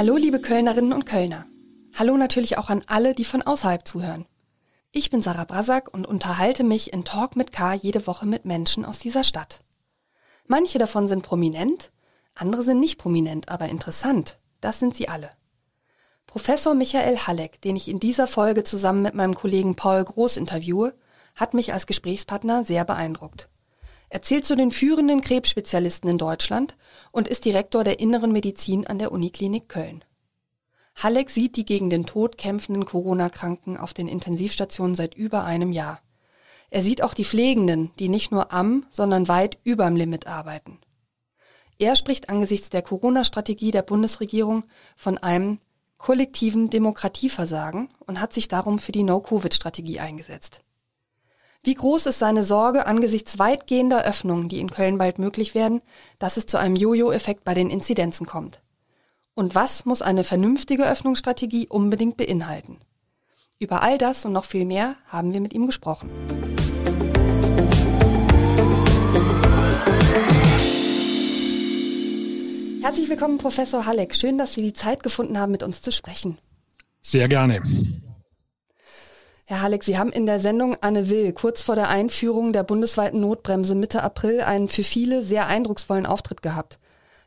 Hallo liebe Kölnerinnen und Kölner. Hallo natürlich auch an alle, die von außerhalb zuhören. Ich bin Sarah Brasak und unterhalte mich in Talk mit K jede Woche mit Menschen aus dieser Stadt. Manche davon sind prominent, andere sind nicht prominent, aber interessant. Das sind sie alle. Professor Michael Halleck, den ich in dieser Folge zusammen mit meinem Kollegen Paul Groß interviewe, hat mich als Gesprächspartner sehr beeindruckt. Er zählt zu den führenden Krebsspezialisten in Deutschland und ist Direktor der Inneren Medizin an der Uniklinik Köln. Halleck sieht die gegen den Tod kämpfenden Corona-Kranken auf den Intensivstationen seit über einem Jahr. Er sieht auch die Pflegenden, die nicht nur am, sondern weit überm Limit arbeiten. Er spricht angesichts der Corona-Strategie der Bundesregierung von einem kollektiven Demokratieversagen und hat sich darum für die No-Covid-Strategie eingesetzt. Wie groß ist seine Sorge angesichts weitgehender Öffnungen, die in Köln bald möglich werden, dass es zu einem Jojo-Effekt bei den Inzidenzen kommt? Und was muss eine vernünftige Öffnungsstrategie unbedingt beinhalten? Über all das und noch viel mehr haben wir mit ihm gesprochen. Herzlich willkommen, Professor Halleck. Schön, dass Sie die Zeit gefunden haben, mit uns zu sprechen. Sehr gerne. Herr Halleck, Sie haben in der Sendung Anne Will kurz vor der Einführung der bundesweiten Notbremse Mitte April einen für viele sehr eindrucksvollen Auftritt gehabt.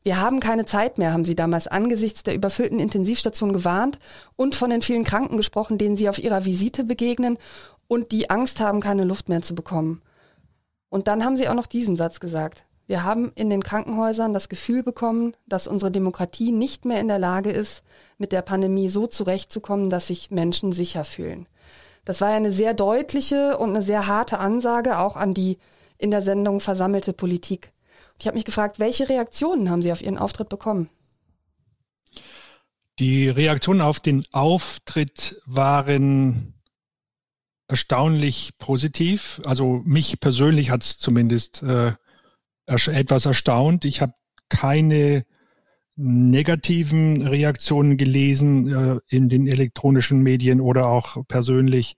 Wir haben keine Zeit mehr, haben Sie damals angesichts der überfüllten Intensivstation gewarnt und von den vielen Kranken gesprochen, denen Sie auf Ihrer Visite begegnen und die Angst haben, keine Luft mehr zu bekommen. Und dann haben Sie auch noch diesen Satz gesagt. Wir haben in den Krankenhäusern das Gefühl bekommen, dass unsere Demokratie nicht mehr in der Lage ist, mit der Pandemie so zurechtzukommen, dass sich Menschen sicher fühlen. Das war ja eine sehr deutliche und eine sehr harte Ansage auch an die in der Sendung versammelte Politik. Und ich habe mich gefragt, welche Reaktionen haben Sie auf Ihren Auftritt bekommen? Die Reaktionen auf den Auftritt waren erstaunlich positiv. Also mich persönlich hat es zumindest äh, etwas erstaunt. Ich habe keine negativen Reaktionen gelesen äh, in den elektronischen Medien oder auch persönlich.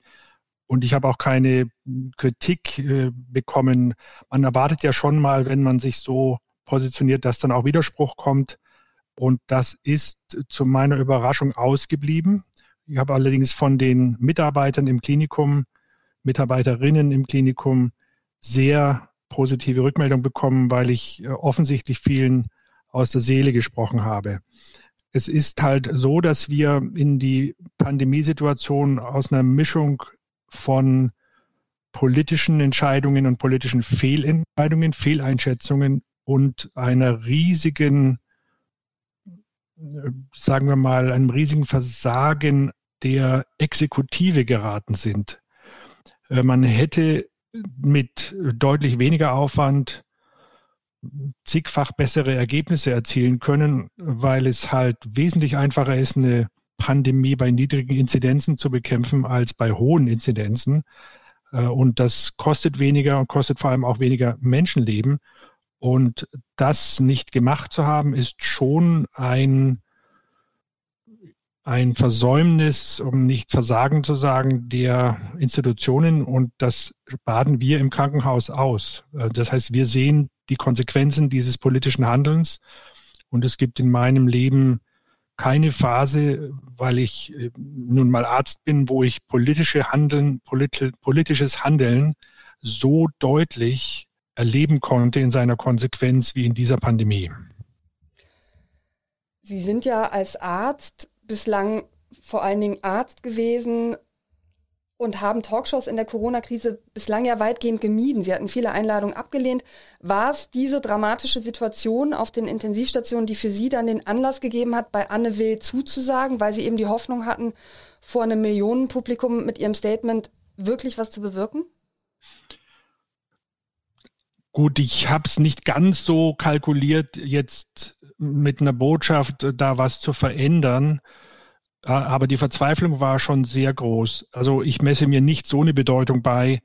Und ich habe auch keine Kritik äh, bekommen. Man erwartet ja schon mal, wenn man sich so positioniert, dass dann auch Widerspruch kommt. Und das ist zu meiner Überraschung ausgeblieben. Ich habe allerdings von den Mitarbeitern im Klinikum, Mitarbeiterinnen im Klinikum sehr positive Rückmeldung bekommen, weil ich äh, offensichtlich vielen aus der Seele gesprochen habe. Es ist halt so, dass wir in die Pandemiesituation aus einer Mischung von politischen Entscheidungen und politischen Fehlentscheidungen, Fehleinschätzungen und einer riesigen, sagen wir mal, einem riesigen Versagen der Exekutive geraten sind. Äh, man hätte mit deutlich weniger Aufwand zigfach bessere Ergebnisse erzielen können, weil es halt wesentlich einfacher ist, eine Pandemie bei niedrigen Inzidenzen zu bekämpfen als bei hohen Inzidenzen. Äh, und das kostet weniger und kostet vor allem auch weniger Menschenleben. Und das nicht gemacht zu haben, ist schon ein, ein Versäumnis, um nicht Versagen zu sagen, der Institutionen. Und das baden wir im Krankenhaus aus. Äh, das heißt, wir sehen die Konsequenzen dieses politischen Handelns. Und es gibt in meinem Leben keine Phase, weil ich äh, nun mal Arzt bin, wo ich politische Handeln, politisches Handeln so deutlich erleben konnte in seiner Konsequenz wie in dieser Pandemie. Sie sind ja als Arzt bislang vor allen Dingen Arzt gewesen und haben Talkshows in der Corona-Krise bislang ja weitgehend gemieden. Sie hatten viele Einladungen abgelehnt. War es diese dramatische Situation auf den Intensivstationen, die für Sie dann den Anlass gegeben hat, bei Anne Will zuzusagen, weil Sie eben die Hoffnung hatten, vor einem Millionenpublikum mit Ihrem Statement wirklich was zu bewirken? Gut, ich habe es nicht ganz so kalkuliert, jetzt mit einer Botschaft da was zu verändern. Aber die Verzweiflung war schon sehr groß. Also ich messe mir nicht so eine Bedeutung bei,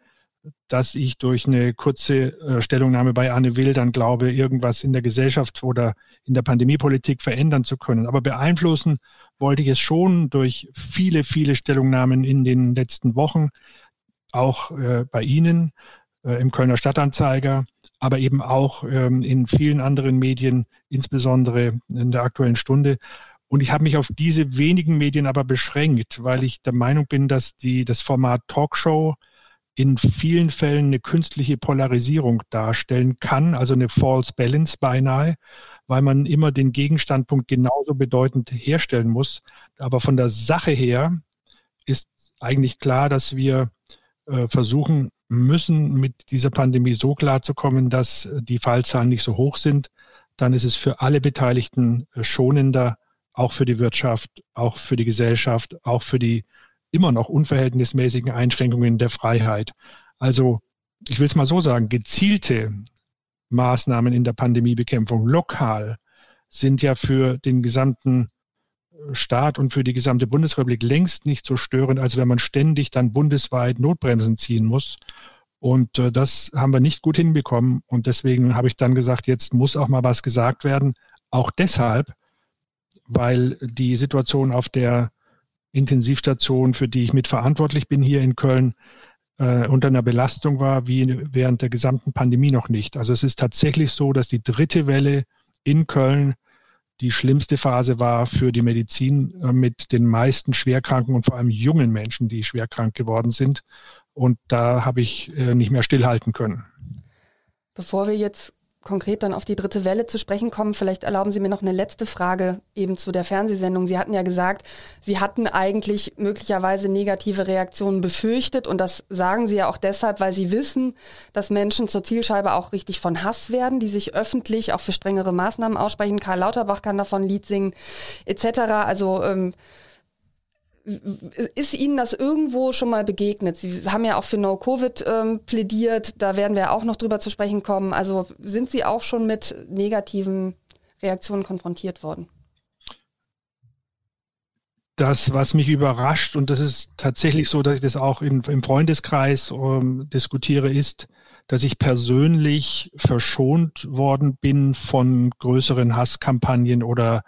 dass ich durch eine kurze äh, Stellungnahme bei Anne Will dann glaube, irgendwas in der Gesellschaft oder in der Pandemiepolitik verändern zu können. Aber beeinflussen wollte ich es schon durch viele, viele Stellungnahmen in den letzten Wochen, auch äh, bei Ihnen äh, im Kölner Stadtanzeiger, aber eben auch ähm, in vielen anderen Medien, insbesondere in der aktuellen Stunde. Und ich habe mich auf diese wenigen Medien aber beschränkt, weil ich der Meinung bin, dass die, das Format Talkshow in vielen Fällen eine künstliche Polarisierung darstellen kann, also eine False Balance beinahe, weil man immer den Gegenstandpunkt genauso bedeutend herstellen muss. Aber von der Sache her ist eigentlich klar, dass wir äh, versuchen müssen, mit dieser Pandemie so klarzukommen, dass die Fallzahlen nicht so hoch sind. Dann ist es für alle Beteiligten äh, schonender, auch für die Wirtschaft, auch für die Gesellschaft, auch für die immer noch unverhältnismäßigen Einschränkungen der Freiheit. Also, ich will es mal so sagen, gezielte Maßnahmen in der Pandemiebekämpfung lokal sind ja für den gesamten Staat und für die gesamte Bundesrepublik längst nicht so störend, als wenn man ständig dann bundesweit Notbremsen ziehen muss. Und äh, das haben wir nicht gut hinbekommen. Und deswegen habe ich dann gesagt, jetzt muss auch mal was gesagt werden. Auch deshalb, weil die Situation auf der Intensivstation, für die ich mitverantwortlich bin hier in Köln, äh, unter einer Belastung war, wie während der gesamten Pandemie noch nicht. Also es ist tatsächlich so, dass die dritte Welle in Köln die schlimmste Phase war für die Medizin äh, mit den meisten Schwerkranken und vor allem jungen Menschen, die schwerkrank geworden sind. Und da habe ich äh, nicht mehr stillhalten können. Bevor wir jetzt konkret dann auf die dritte Welle zu sprechen kommen, vielleicht erlauben Sie mir noch eine letzte Frage eben zu der Fernsehsendung. Sie hatten ja gesagt, Sie hatten eigentlich möglicherweise negative Reaktionen befürchtet und das sagen Sie ja auch deshalb, weil Sie wissen, dass Menschen zur Zielscheibe auch richtig von Hass werden, die sich öffentlich auch für strengere Maßnahmen aussprechen. Karl Lauterbach kann davon Lied singen etc. Also ähm, ist Ihnen das irgendwo schon mal begegnet? Sie haben ja auch für No-Covid ähm, plädiert, da werden wir auch noch drüber zu sprechen kommen. Also sind Sie auch schon mit negativen Reaktionen konfrontiert worden? Das, was mich überrascht, und das ist tatsächlich so, dass ich das auch in, im Freundeskreis ähm, diskutiere, ist, dass ich persönlich verschont worden bin von größeren Hasskampagnen oder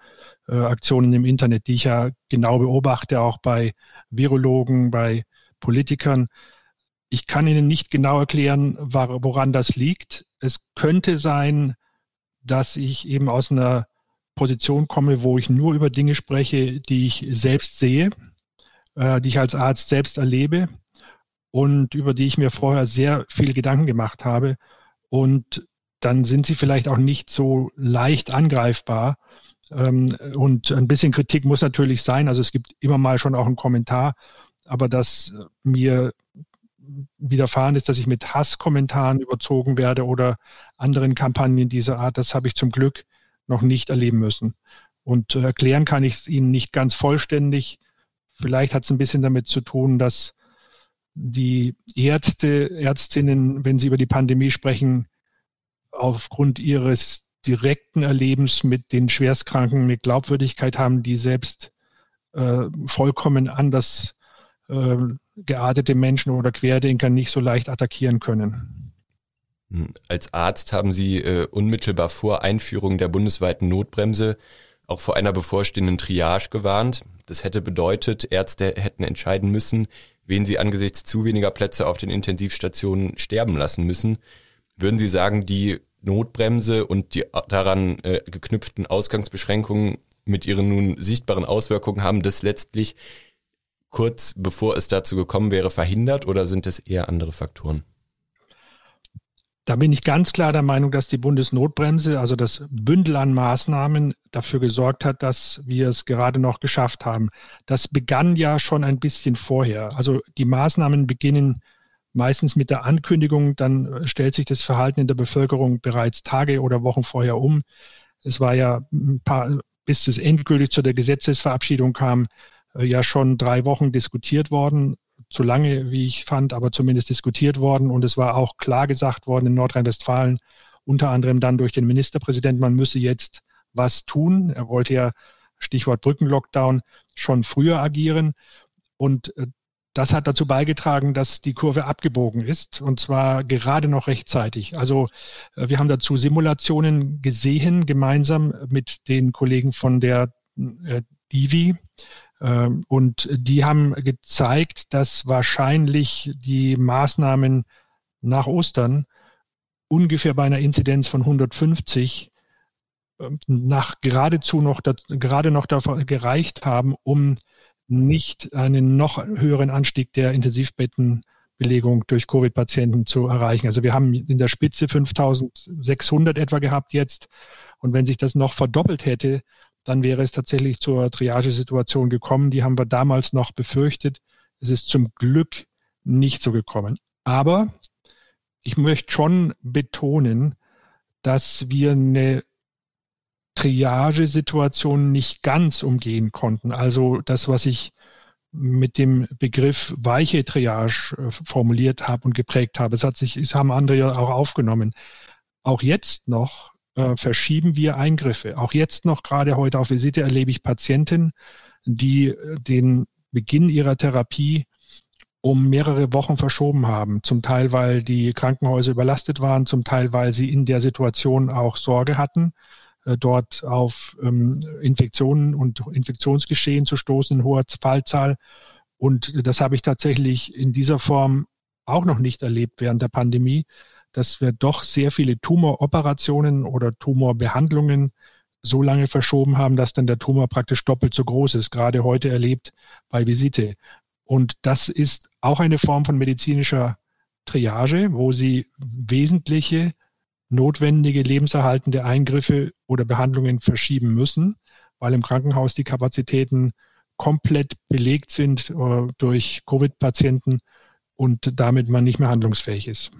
äh, Aktionen im Internet, die ich ja genau beobachte, auch bei Virologen, bei Politikern. Ich kann Ihnen nicht genau erklären, woran das liegt. Es könnte sein, dass ich eben aus einer Position komme, wo ich nur über Dinge spreche, die ich selbst sehe, äh, die ich als Arzt selbst erlebe und über die ich mir vorher sehr viele Gedanken gemacht habe. Und dann sind sie vielleicht auch nicht so leicht angreifbar. Ähm, und ein bisschen Kritik muss natürlich sein. Also es gibt immer mal schon auch einen Kommentar, aber dass mir widerfahren ist, dass ich mit Hasskommentaren überzogen werde oder anderen Kampagnen dieser Art, das habe ich zum Glück noch nicht erleben müssen. Und erklären kann ich es Ihnen nicht ganz vollständig. Vielleicht hat es ein bisschen damit zu tun, dass die Ärzte, Ärztinnen, wenn sie über die Pandemie sprechen, aufgrund ihres direkten Erlebens mit den Schwerstkranken eine Glaubwürdigkeit haben, die selbst äh, vollkommen anders äh, geartete Menschen oder Querdenker nicht so leicht attackieren können. Hm, als Arzt haben Sie äh, unmittelbar vor Einführung der bundesweiten Notbremse auch vor einer bevorstehenden Triage gewarnt. Das hätte bedeutet, Ärzte hätten entscheiden müssen, wen sie angesichts zu weniger Plätze auf den Intensivstationen sterben lassen müssen. Würden Sie sagen, die Notbremse und die daran äh, geknüpften Ausgangsbeschränkungen mit ihren nun sichtbaren Auswirkungen haben das letztlich kurz bevor es dazu gekommen wäre verhindert oder sind es eher andere Faktoren? Da bin ich ganz klar der Meinung, dass die Bundesnotbremse, also das Bündel an Maßnahmen, dafür gesorgt hat, dass wir es gerade noch geschafft haben. Das begann ja schon ein bisschen vorher. Also die Maßnahmen beginnen meistens mit der Ankündigung, dann stellt sich das Verhalten in der Bevölkerung bereits Tage oder Wochen vorher um. Es war ja ein paar, bis es endgültig zu der Gesetzesverabschiedung kam, äh, ja schon drei Wochen diskutiert worden zu lange, wie ich fand, aber zumindest diskutiert worden. Und es war auch klar gesagt worden in Nordrhein-Westfalen, unter anderem dann durch den Ministerpräsidenten, man müsse jetzt was tun. Er wollte ja, Stichwort Brückenlockdown, schon früher agieren. Und äh, das hat dazu beigetragen, dass die Kurve abgebogen ist und zwar gerade noch rechtzeitig. Also äh, wir haben dazu Simulationen gesehen, gemeinsam mit den Kollegen von der äh, Divi, und die haben gezeigt, dass wahrscheinlich die Maßnahmen nach Ostern ungefähr bei einer Inzidenz von 150 ähm, nach geradezu noch, gerade noch davon gereicht haben, um nicht einen noch höheren Anstieg der Intensivbettenbelegung durch Covid-Patienten zu erreichen. Also wir haben in der Spitze 5600 etwa gehabt jetzt. Und wenn sich das noch verdoppelt hätte, dann wäre es tatsächlich zur Triagesituation gekommen. Die haben wir damals noch befürchtet. Es ist zum Glück nicht so gekommen. Aber ich möchte schon betonen, dass wir eine Triagesituation nicht ganz umgehen konnten. Also das, was ich mit dem Begriff weiche Triage äh, formuliert habe und geprägt habe. Es hat sich, es haben andere ja auch aufgenommen. Auch jetzt noch äh, verschieben wir Eingriffe. Auch jetzt noch, gerade heute auf Visite, erlebe ich Patienten, die äh, den Beginn ihrer Therapie um mehrere Wochen verschoben haben. Zum Teil, weil die Krankenhäuser überlastet waren, zum Teil, weil sie in der Situation auch Sorge hatten, äh, dort auf ähm, Infektionen und Infektionsgeschehen zu stoßen in hoher Fallzahl. Und das habe ich tatsächlich in dieser Form auch noch nicht erlebt während der Pandemie, dass wir doch sehr viele Tumoroperationen oder Tumorbehandlungen so lange verschoben haben, dass dann der Tumor praktisch doppelt so groß ist, gerade heute erlebt bei Visite. Und das ist auch eine Form von medizinischer Triage, wo sie wesentliche, notwendige, lebenserhaltende Eingriffe oder Behandlungen verschieben müssen, weil im Krankenhaus die Kapazitäten komplett belegt sind äh, durch Covid-Patienten und damit man nicht mehr handlungsfähig ist.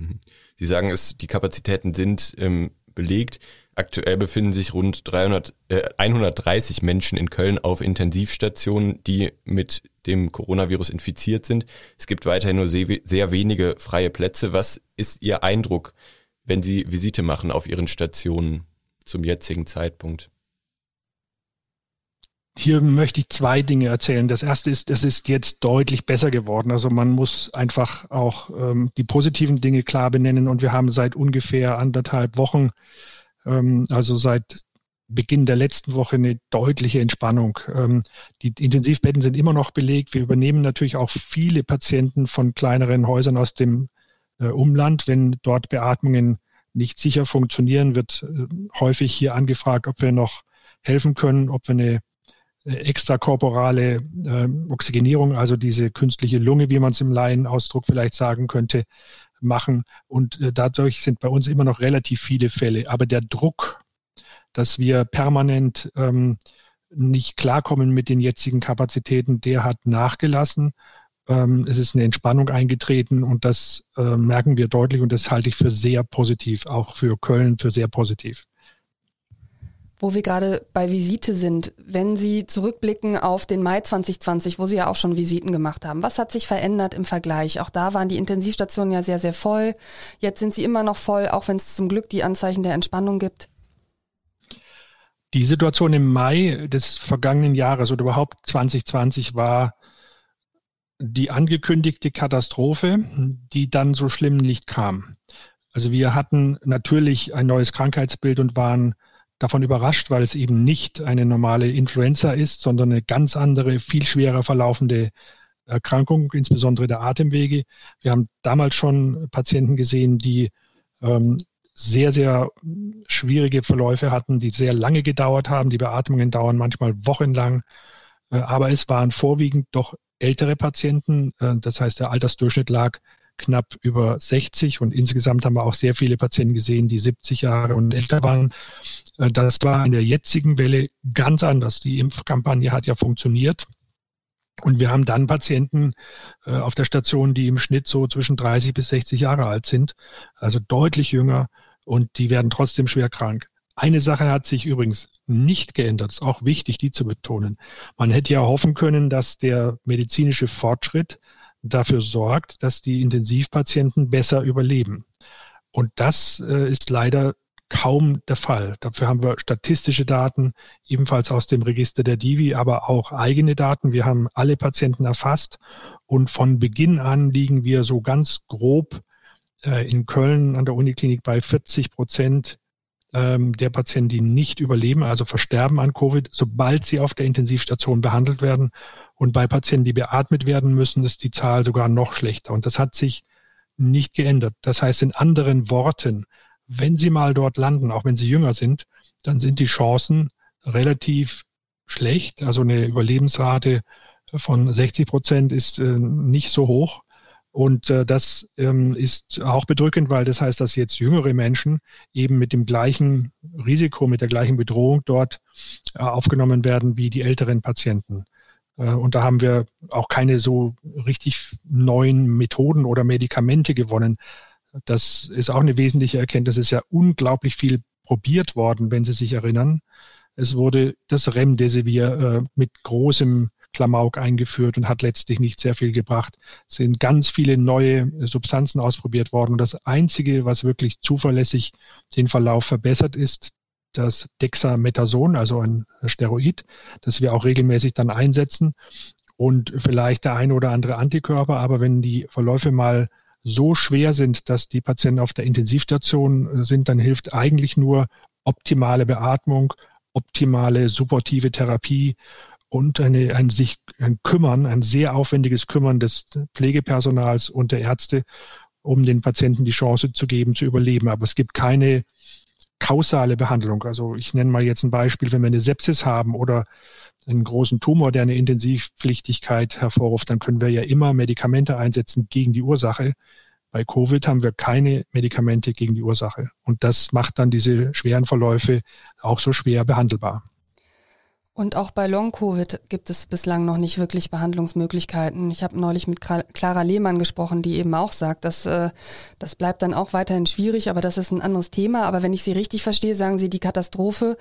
Mhm. Sie sagen es, die Kapazitäten sind ähm, belegt. Aktuell befinden sich rund 300, äh, 130 Menschen in Köln auf Intensivstationen, die mit dem Coronavirus infiziert sind. Es gibt weiterhin nur sehr, sehr wenige freie Plätze. Was ist Ihr Eindruck, wenn Sie Visite machen auf Ihren Stationen zum jetzigen Zeitpunkt? Hier möchte ich zwei Dinge erzählen. Das erste ist, es ist jetzt deutlich besser geworden. Also man muss einfach auch ähm, die positiven Dinge klar benennen. Und wir haben seit ungefähr anderthalb Wochen, ähm, also seit Beginn der letzten Woche eine deutliche Entspannung. Ähm, die Intensivbetten sind immer noch belegt. Wir übernehmen natürlich auch viele Patienten von kleineren Häusern aus dem äh, Umland. Wenn dort Beatmungen nicht sicher funktionieren, wird äh, häufig hier angefragt, ob wir noch helfen können, ob wir eine extrakorporale äh, Oxygenierung, also diese künstliche Lunge, wie man es im Laienausdruck vielleicht sagen könnte, machen. Und äh, dadurch sind bei uns immer noch relativ viele Fälle. Aber der Druck, dass wir permanent ähm, nicht klarkommen mit den jetzigen Kapazitäten, der hat nachgelassen. Ähm, es ist eine Entspannung eingetreten und das äh, merken wir deutlich und das halte ich für sehr positiv, auch für Köln für sehr positiv. Wo wir gerade bei Visite sind, wenn Sie zurückblicken auf den Mai 2020, wo Sie ja auch schon Visiten gemacht haben, was hat sich verändert im Vergleich? Auch da waren die Intensivstationen ja sehr, sehr voll. Jetzt sind sie immer noch voll, auch wenn es zum Glück die Anzeichen der Entspannung gibt. Die Situation im Mai des vergangenen Jahres oder überhaupt 2020 war die angekündigte Katastrophe, die dann so schlimm nicht kam. Also wir hatten natürlich ein neues Krankheitsbild und waren davon überrascht, weil es eben nicht eine normale Influenza ist, sondern eine ganz andere, viel schwerer verlaufende Erkrankung, insbesondere der Atemwege. Wir haben damals schon Patienten gesehen, die ähm, sehr, sehr schwierige Verläufe hatten, die sehr lange gedauert haben. Die Beatmungen dauern manchmal wochenlang. Äh, aber es waren vorwiegend doch ältere Patienten. Äh, das heißt, der Altersdurchschnitt lag knapp über 60 und insgesamt haben wir auch sehr viele Patienten gesehen, die 70 Jahre und älter waren. Äh, das war in der jetzigen Welle ganz anders. Die Impfkampagne hat ja funktioniert. Und wir haben dann Patienten äh, auf der Station, die im Schnitt so zwischen 30 bis 60 Jahre alt sind, also deutlich jünger und die werden trotzdem schwer krank. Eine Sache hat sich übrigens nicht geändert, ist auch wichtig, die zu betonen. Man hätte ja hoffen können, dass der medizinische Fortschritt dafür sorgt, dass die Intensivpatienten besser überleben. Und das äh, ist leider kaum der Fall. Dafür haben wir statistische Daten, ebenfalls aus dem Register der Divi, aber auch eigene Daten. Wir haben alle Patienten erfasst und von Beginn an liegen wir so ganz grob äh, in Köln an der Uniklinik bei 40 Prozent ähm, der Patienten, die nicht überleben, also versterben an Covid, sobald sie auf der Intensivstation behandelt werden. Und bei Patienten, die beatmet werden müssen, ist die Zahl sogar noch schlechter. Und das hat sich nicht geändert. Das heißt in anderen Worten, wenn Sie mal dort landen, auch wenn Sie jünger sind, dann sind die Chancen relativ schlecht. Also eine Überlebensrate von 60 Prozent ist äh, nicht so hoch. Und äh, das ähm, ist auch bedrückend, weil das heißt, dass jetzt jüngere Menschen eben mit dem gleichen Risiko, mit der gleichen Bedrohung dort äh, aufgenommen werden wie die älteren Patienten. Äh, und da haben wir auch keine so richtig neuen Methoden oder Medikamente gewonnen. Das ist auch eine wesentliche Erkenntnis. Es ist ja unglaublich viel probiert worden, wenn Sie sich erinnern. Es wurde das Remdesivir äh, mit großem Klamauk eingeführt und hat letztlich nicht sehr viel gebracht. Es sind ganz viele neue Substanzen ausprobiert worden. Und das Einzige, was wirklich zuverlässig den Verlauf verbessert, ist das Dexamethason, also ein Steroid, das wir auch regelmäßig dann einsetzen und vielleicht der eine oder andere Antikörper. Aber wenn die Verläufe mal so schwer sind, dass die Patienten auf der Intensivstation sind, dann hilft eigentlich nur optimale Beatmung, optimale supportive Therapie und eine, ein sich ein Kümmern, ein sehr aufwendiges Kümmern des Pflegepersonals und der Ärzte, um den Patienten die Chance zu geben, zu überleben. Aber es gibt keine kausale Behandlung. Also ich nenne mal jetzt ein Beispiel, wenn wir eine Sepsis haben oder einen großen Tumor, der eine Intensivpflichtigkeit hervorruft, dann können wir ja immer Medikamente einsetzen gegen die Ursache. Bei Covid haben wir keine Medikamente gegen die Ursache. Und das macht dann diese schweren Verläufe auch so schwer behandelbar. Und auch bei Long-Covid gibt es bislang noch nicht wirklich Behandlungsmöglichkeiten. Ich habe neulich mit Clara Lehmann gesprochen, die eben auch sagt, dass äh, das bleibt dann auch weiterhin schwierig, aber das ist ein anderes Thema. Aber wenn ich Sie richtig verstehe, sagen Sie, die Katastrophe,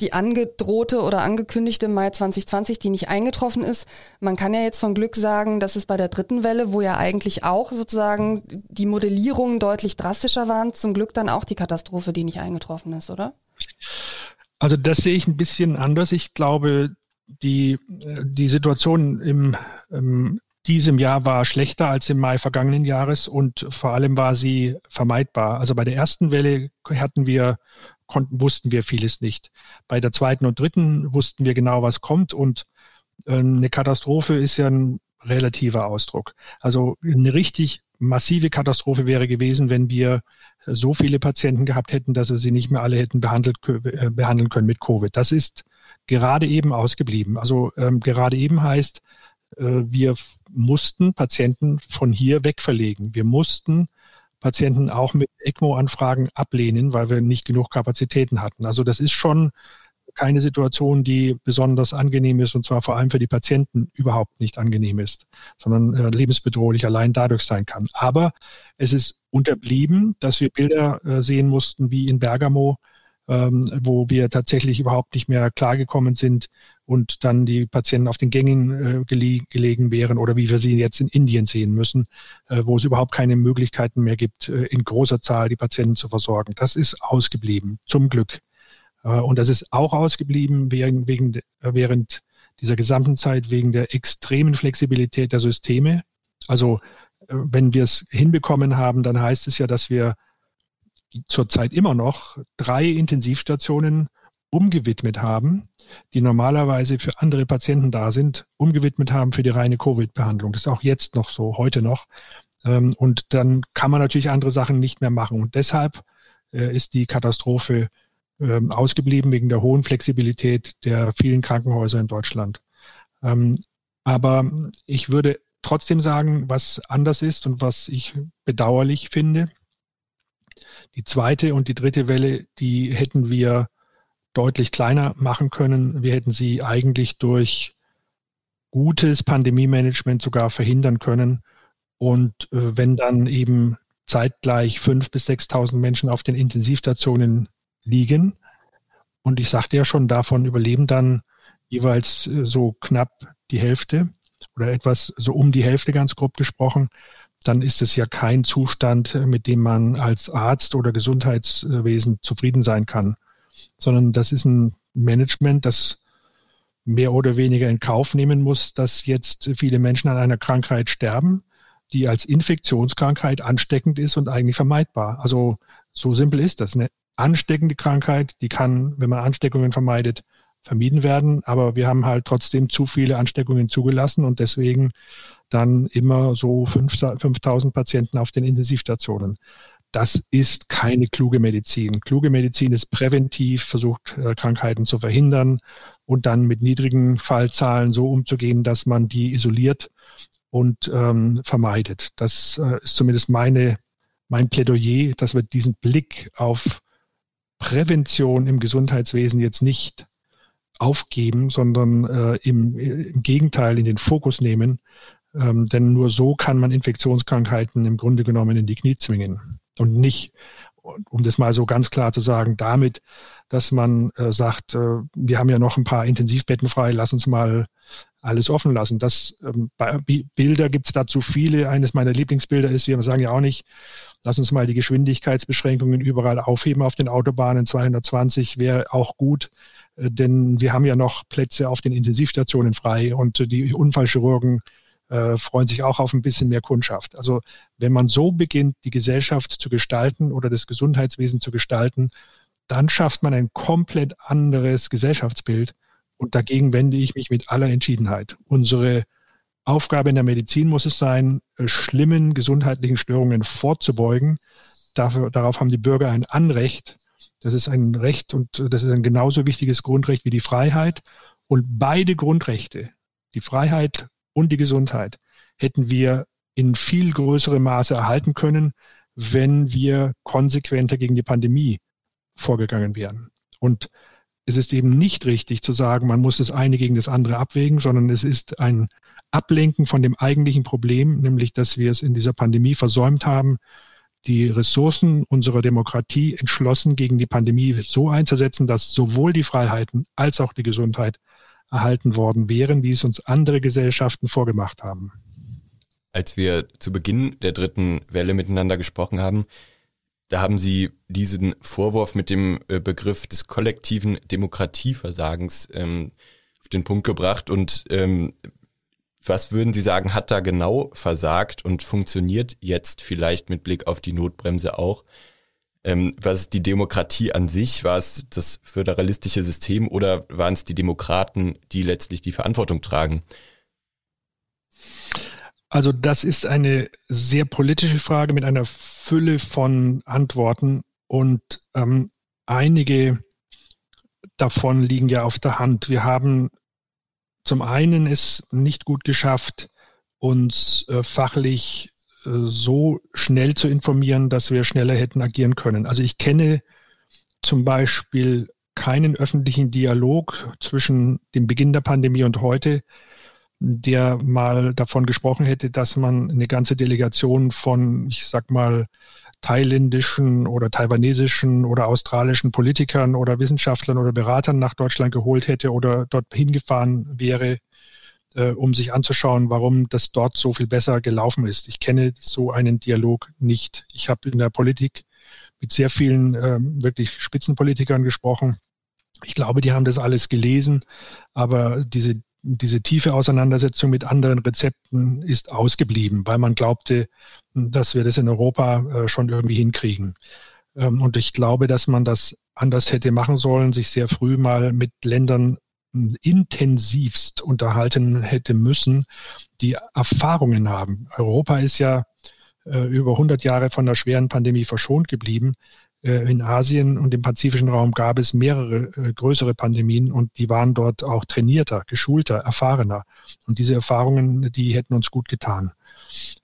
die angedrohte oder angekündigte im Mai 2020, die nicht eingetroffen ist. Man kann ja jetzt von Glück sagen, dass es bei der dritten Welle, wo ja eigentlich auch sozusagen die Modellierungen deutlich drastischer waren, zum Glück dann auch die Katastrophe, die nicht eingetroffen ist, oder? Also das sehe ich ein bisschen anders. Ich glaube, die, die Situation im, im diesem Jahr war schlechter als im Mai vergangenen Jahres und vor allem war sie vermeidbar. Also bei der ersten Welle hatten wir, konnten, wussten wir vieles nicht. Bei der zweiten und dritten wussten wir genau, was kommt und äh, eine Katastrophe ist ja ein relativer Ausdruck. Also eine richtig massive Katastrophe wäre gewesen, wenn wir so viele Patienten gehabt hätten, dass wir sie nicht mehr alle hätten behandelt, äh, behandeln können mit Covid. Das ist gerade eben ausgeblieben. Also ähm, gerade eben heißt, äh, wir mussten Patienten von hier wegverlegen. Wir mussten Patienten auch mit ECMO-Anfragen ablehnen, weil wir nicht genug Kapazitäten hatten. Also das ist schon keine Situation, die besonders angenehm ist und zwar vor allem für die Patienten überhaupt nicht angenehm ist, sondern äh, lebensbedrohlich allein dadurch sein kann. Aber es ist unterblieben, dass wir Bilder äh, sehen mussten wie in Bergamo, ähm, wo wir tatsächlich überhaupt nicht mehr klargekommen sind und dann die Patienten auf den Gängen äh, gele gelegen wären oder wie wir sie jetzt in Indien sehen müssen, äh, wo es überhaupt keine Möglichkeiten mehr gibt, äh, in großer Zahl die Patienten zu versorgen. Das ist ausgeblieben, zum Glück. Äh, und das ist auch ausgeblieben wegen, wegen, äh, während dieser gesamten Zeit wegen der extremen Flexibilität der Systeme. Also äh, wenn wir es hinbekommen haben, dann heißt es ja, dass wir zurzeit immer noch drei Intensivstationen umgewidmet haben, die normalerweise für andere Patienten da sind, umgewidmet haben für die reine Covid-Behandlung. Das ist auch jetzt noch so, heute noch. Ähm, und dann kann man natürlich andere Sachen nicht mehr machen. Und deshalb ist die Katastrophe ähm, ausgeblieben wegen der hohen Flexibilität der vielen Krankenhäuser in Deutschland. Ähm, aber ich würde trotzdem sagen, was anders ist und was ich bedauerlich finde. Die zweite und die dritte Welle, die hätten wir deutlich kleiner machen können. Wir hätten sie eigentlich durch gutes Pandemie-Management sogar verhindern können. Und äh, wenn dann eben zeitgleich 5.000 bis 6.000 Menschen auf den Intensivstationen liegen. Und ich sagte ja schon, davon überleben dann jeweils äh, so knapp die Hälfte oder etwas so um die Hälfte ganz grob gesprochen. Dann ist es ja kein Zustand, äh, mit dem man als Arzt oder Gesundheitswesen zufrieden sein kann, sondern das ist ein Management, das mehr oder weniger in Kauf nehmen muss, dass jetzt viele Menschen an einer Krankheit sterben, die als Infektionskrankheit ansteckend ist und eigentlich vermeidbar. Also so simpel ist das. Eine ansteckende Krankheit, die kann, wenn man Ansteckungen vermeidet, vermieden werden. Aber wir haben halt trotzdem zu viele Ansteckungen zugelassen und deswegen dann immer so 5000 Patienten auf den Intensivstationen. das ist keine kluge Medizin. Kluge Medizin ist präventiv, versucht äh, Krankheiten zu verhindern und dann mit niedrigen Fallzahlen so umzugehen, dass man die isoliert und ähm, vermeidet. Das äh, ist zumindest meine, mein Plädoyer, dass wir diesen Blick auf Prävention im Gesundheitswesen jetzt nicht aufgeben, sondern äh, im, im Gegenteil in den Fokus nehmen. Ähm, denn nur so kann man Infektionskrankheiten im Grunde genommen in die Knie zwingen und nicht, um das mal so ganz klar zu sagen, damit, dass man äh, sagt, äh, wir haben ja noch ein paar Intensivbetten frei, lass uns mal alles offen lassen. Das ähm, Bilder gibt es dazu viele. Eines meiner Lieblingsbilder ist, wir sagen ja auch nicht, lass uns mal die Geschwindigkeitsbeschränkungen überall aufheben auf den Autobahnen. 220 wäre auch gut, äh, denn wir haben ja noch Plätze auf den Intensivstationen frei und die Unfallchirurgen äh, freuen sich auch auf ein bisschen mehr Kundschaft. Also wenn man so beginnt, die Gesellschaft zu gestalten oder das Gesundheitswesen zu gestalten, dann schafft man ein komplett anderes Gesellschaftsbild. Und dagegen wende ich mich mit aller Entschiedenheit. Unsere Aufgabe in der Medizin muss es sein, äh, schlimmen gesundheitlichen Störungen vorzubeugen. Dafür, darauf haben die Bürger ein Anrecht. Das ist ein Recht und das ist ein genauso wichtiges Grundrecht wie die Freiheit. Und beide Grundrechte, die Freiheit und die Gesundheit hätten wir in viel größerem Maße erhalten können, wenn wir konsequenter gegen die Pandemie vorgegangen wären. Und es ist eben nicht richtig zu sagen, man muss das eine gegen das andere abwägen, sondern es ist ein Ablenken von dem eigentlichen Problem, nämlich dass wir es in dieser Pandemie versäumt haben, die Ressourcen unserer Demokratie entschlossen gegen die Pandemie so einzusetzen, dass sowohl die Freiheiten als auch die Gesundheit erhalten worden wären, wie es uns andere Gesellschaften vorgemacht haben. Als wir zu Beginn der dritten Welle miteinander gesprochen haben, da haben Sie diesen Vorwurf mit dem äh, Begriff des kollektiven Demokratieversagens ähm, auf den Punkt gebracht. Und ähm, was würden Sie sagen, hat da genau versagt und funktioniert jetzt vielleicht mit Blick auf die Notbremse auch? Ähm, was ist die Demokratie an sich? War es das föderalistische System oder waren es die Demokraten, die letztlich die Verantwortung tragen? Also das ist eine sehr politische Frage mit einer Fülle von Antworten und ähm, einige davon liegen ja auf der Hand. Wir haben zum einen es nicht gut geschafft, uns äh, fachlich so schnell zu informieren, dass wir schneller hätten agieren können. Also ich kenne zum Beispiel keinen öffentlichen Dialog zwischen dem Beginn der Pandemie und heute, der mal davon gesprochen hätte, dass man eine ganze Delegation von, ich sag mal, thailändischen oder taiwanesischen oder australischen Politikern oder Wissenschaftlern oder Beratern nach Deutschland geholt hätte oder dort hingefahren wäre, äh, um sich anzuschauen, warum das dort so viel besser gelaufen ist. Ich kenne so einen Dialog nicht. Ich habe in der Politik mit sehr vielen äh, wirklich Spitzenpolitikern gesprochen. Ich glaube, die haben das alles gelesen, aber diese, diese tiefe Auseinandersetzung mit anderen Rezepten ist ausgeblieben, weil man glaubte, dass wir das in Europa äh, schon irgendwie hinkriegen. Ähm, und ich glaube, dass man das anders hätte machen sollen, sich sehr früh mal mit Ländern intensivst unterhalten hätte müssen, die Erfahrungen haben. Europa ist ja äh, über 100 Jahre von der schweren Pandemie verschont geblieben. Äh, in Asien und im pazifischen Raum gab es mehrere äh, größere Pandemien und die waren dort auch trainierter, geschulter, erfahrener. Und diese Erfahrungen, die hätten uns gut getan.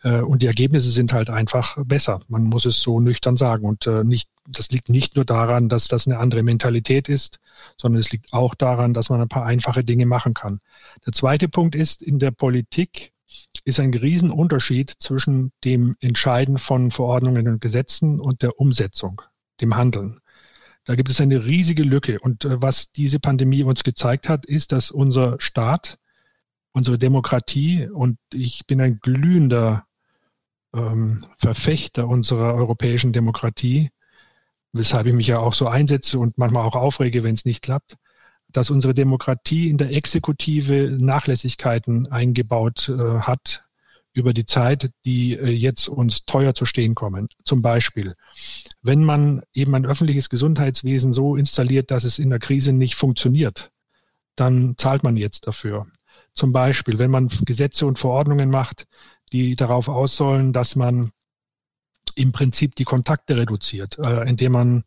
Äh, und die Ergebnisse sind halt einfach besser. Man muss es so nüchtern sagen. Und nicht, das liegt nicht nur daran, dass das eine andere Mentalität ist, sondern es liegt auch daran, dass man ein paar einfache Dinge machen kann. Der zweite Punkt ist, in der Politik ist ein Riesenunterschied zwischen dem Entscheiden von Verordnungen und Gesetzen und der Umsetzung dem Handeln. Da gibt es eine riesige Lücke. Und äh, was diese Pandemie uns gezeigt hat, ist, dass unser Staat, unsere Demokratie, und ich bin ein glühender ähm, Verfechter unserer europäischen Demokratie, weshalb ich mich ja auch so einsetze und manchmal auch aufrege, wenn es nicht klappt, dass unsere Demokratie in der Exekutive Nachlässigkeiten eingebaut äh, hat, über die Zeit, die äh, jetzt uns teuer zu stehen kommen. Zum Beispiel, wenn man eben ein öffentliches Gesundheitswesen so installiert, dass es in der Krise nicht funktioniert, dann zahlt man jetzt dafür. Zum Beispiel, wenn man Gesetze und Verordnungen macht, die darauf aus sollen, dass man im Prinzip die Kontakte reduziert, äh, indem man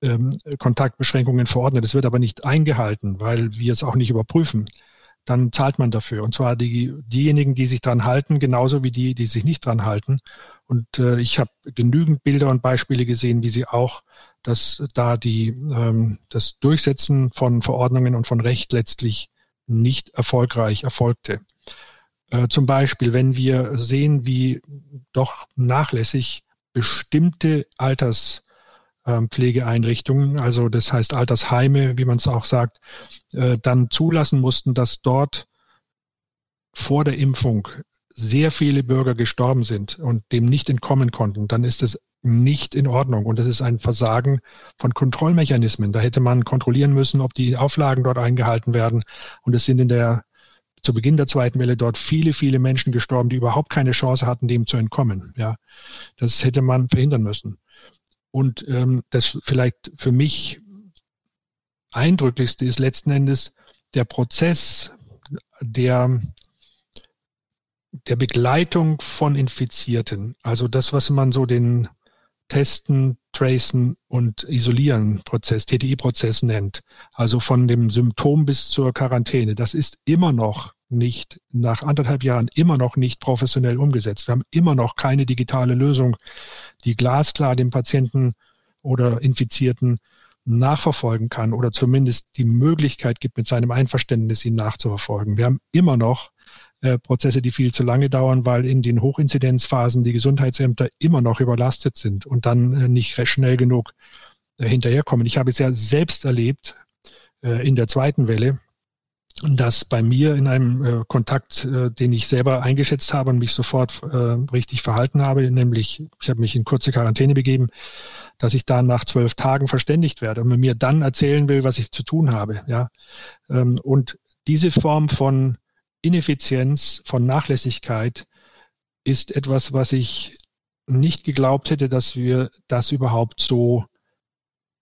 ähm, Kontaktbeschränkungen verordnet. Es wird aber nicht eingehalten, weil wir es auch nicht überprüfen. Dann zahlt man dafür. Und zwar die, diejenigen, die sich dran halten, genauso wie die, die sich nicht dran halten. Und äh, ich habe genügend Bilder und Beispiele gesehen, wie sie auch, dass da die, ähm, das Durchsetzen von Verordnungen und von Recht letztlich nicht erfolgreich erfolgte. Äh, zum Beispiel, wenn wir sehen, wie doch nachlässig bestimmte Alterspflegeeinrichtungen, also das heißt Altersheime, wie man es auch sagt, äh, dann zulassen mussten, dass dort vor der Impfung sehr viele Bürger gestorben sind und dem nicht entkommen konnten, dann ist es nicht in Ordnung. Und das ist ein Versagen von Kontrollmechanismen. Da hätte man kontrollieren müssen, ob die Auflagen dort eingehalten werden. Und es sind in der zu Beginn der zweiten Welle dort viele, viele Menschen gestorben, die überhaupt keine Chance hatten, dem zu entkommen. Ja, das hätte man verhindern müssen. Und ähm, das vielleicht für mich eindrücklichste ist letzten Endes der Prozess der der Begleitung von Infizierten. Also das, was man so den Testen, Tracen und Isolieren Prozess, TTI-Prozess nennt. Also von dem Symptom bis zur Quarantäne. Das ist immer noch nicht, nach anderthalb Jahren immer noch nicht professionell umgesetzt. Wir haben immer noch keine digitale Lösung, die glasklar dem Patienten oder Infizierten nachverfolgen kann oder zumindest die Möglichkeit gibt, mit seinem Einverständnis ihn nachzuverfolgen. Wir haben immer noch äh, Prozesse, die viel zu lange dauern, weil in den Hochinzidenzphasen die Gesundheitsämter immer noch überlastet sind und dann äh, nicht schnell genug äh, hinterherkommen. Ich habe es ja selbst erlebt in der zweiten Welle, dass bei mir in einem Kontakt, den ich selber eingeschätzt habe und mich sofort richtig verhalten habe, nämlich ich habe mich in kurze Quarantäne begeben, dass ich da nach zwölf Tagen verständigt werde und mir dann erzählen will, was ich zu tun habe. Ja, ähm, und diese Form von Ineffizienz, von Nachlässigkeit ist etwas, was ich nicht geglaubt hätte, dass wir das überhaupt so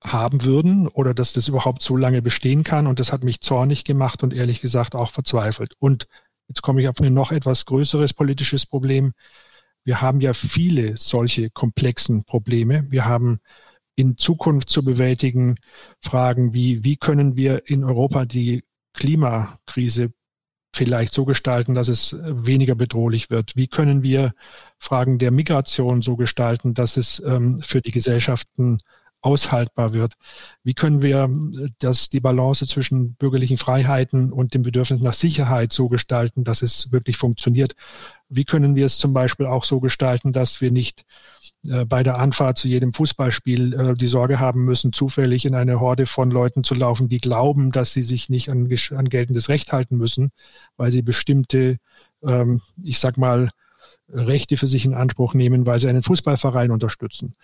haben würden oder dass das überhaupt so lange bestehen kann. Und das hat mich zornig gemacht und ehrlich gesagt auch verzweifelt. Und jetzt komme ich auf ein noch etwas größeres politisches Problem. Wir haben ja viele solche komplexen Probleme. Wir haben in Zukunft zu bewältigen Fragen wie, wie können wir in Europa die Klimakrise vielleicht so gestalten, dass es weniger bedrohlich wird? Wie können wir Fragen der Migration so gestalten, dass es ähm, für die Gesellschaften aushaltbar wird? Wie können wir äh, das, die Balance zwischen bürgerlichen Freiheiten und dem Bedürfnis nach Sicherheit so gestalten, dass es wirklich funktioniert? Wie können wir es zum Beispiel auch so gestalten, dass wir nicht äh, bei der Anfahrt zu jedem Fußballspiel äh, die Sorge haben müssen, zufällig in eine Horde von Leuten zu laufen, die glauben, dass sie sich nicht an, an geltendes Recht halten müssen, weil sie bestimmte, ähm, ich sag mal, Rechte für sich in Anspruch nehmen, weil sie einen Fußballverein unterstützen.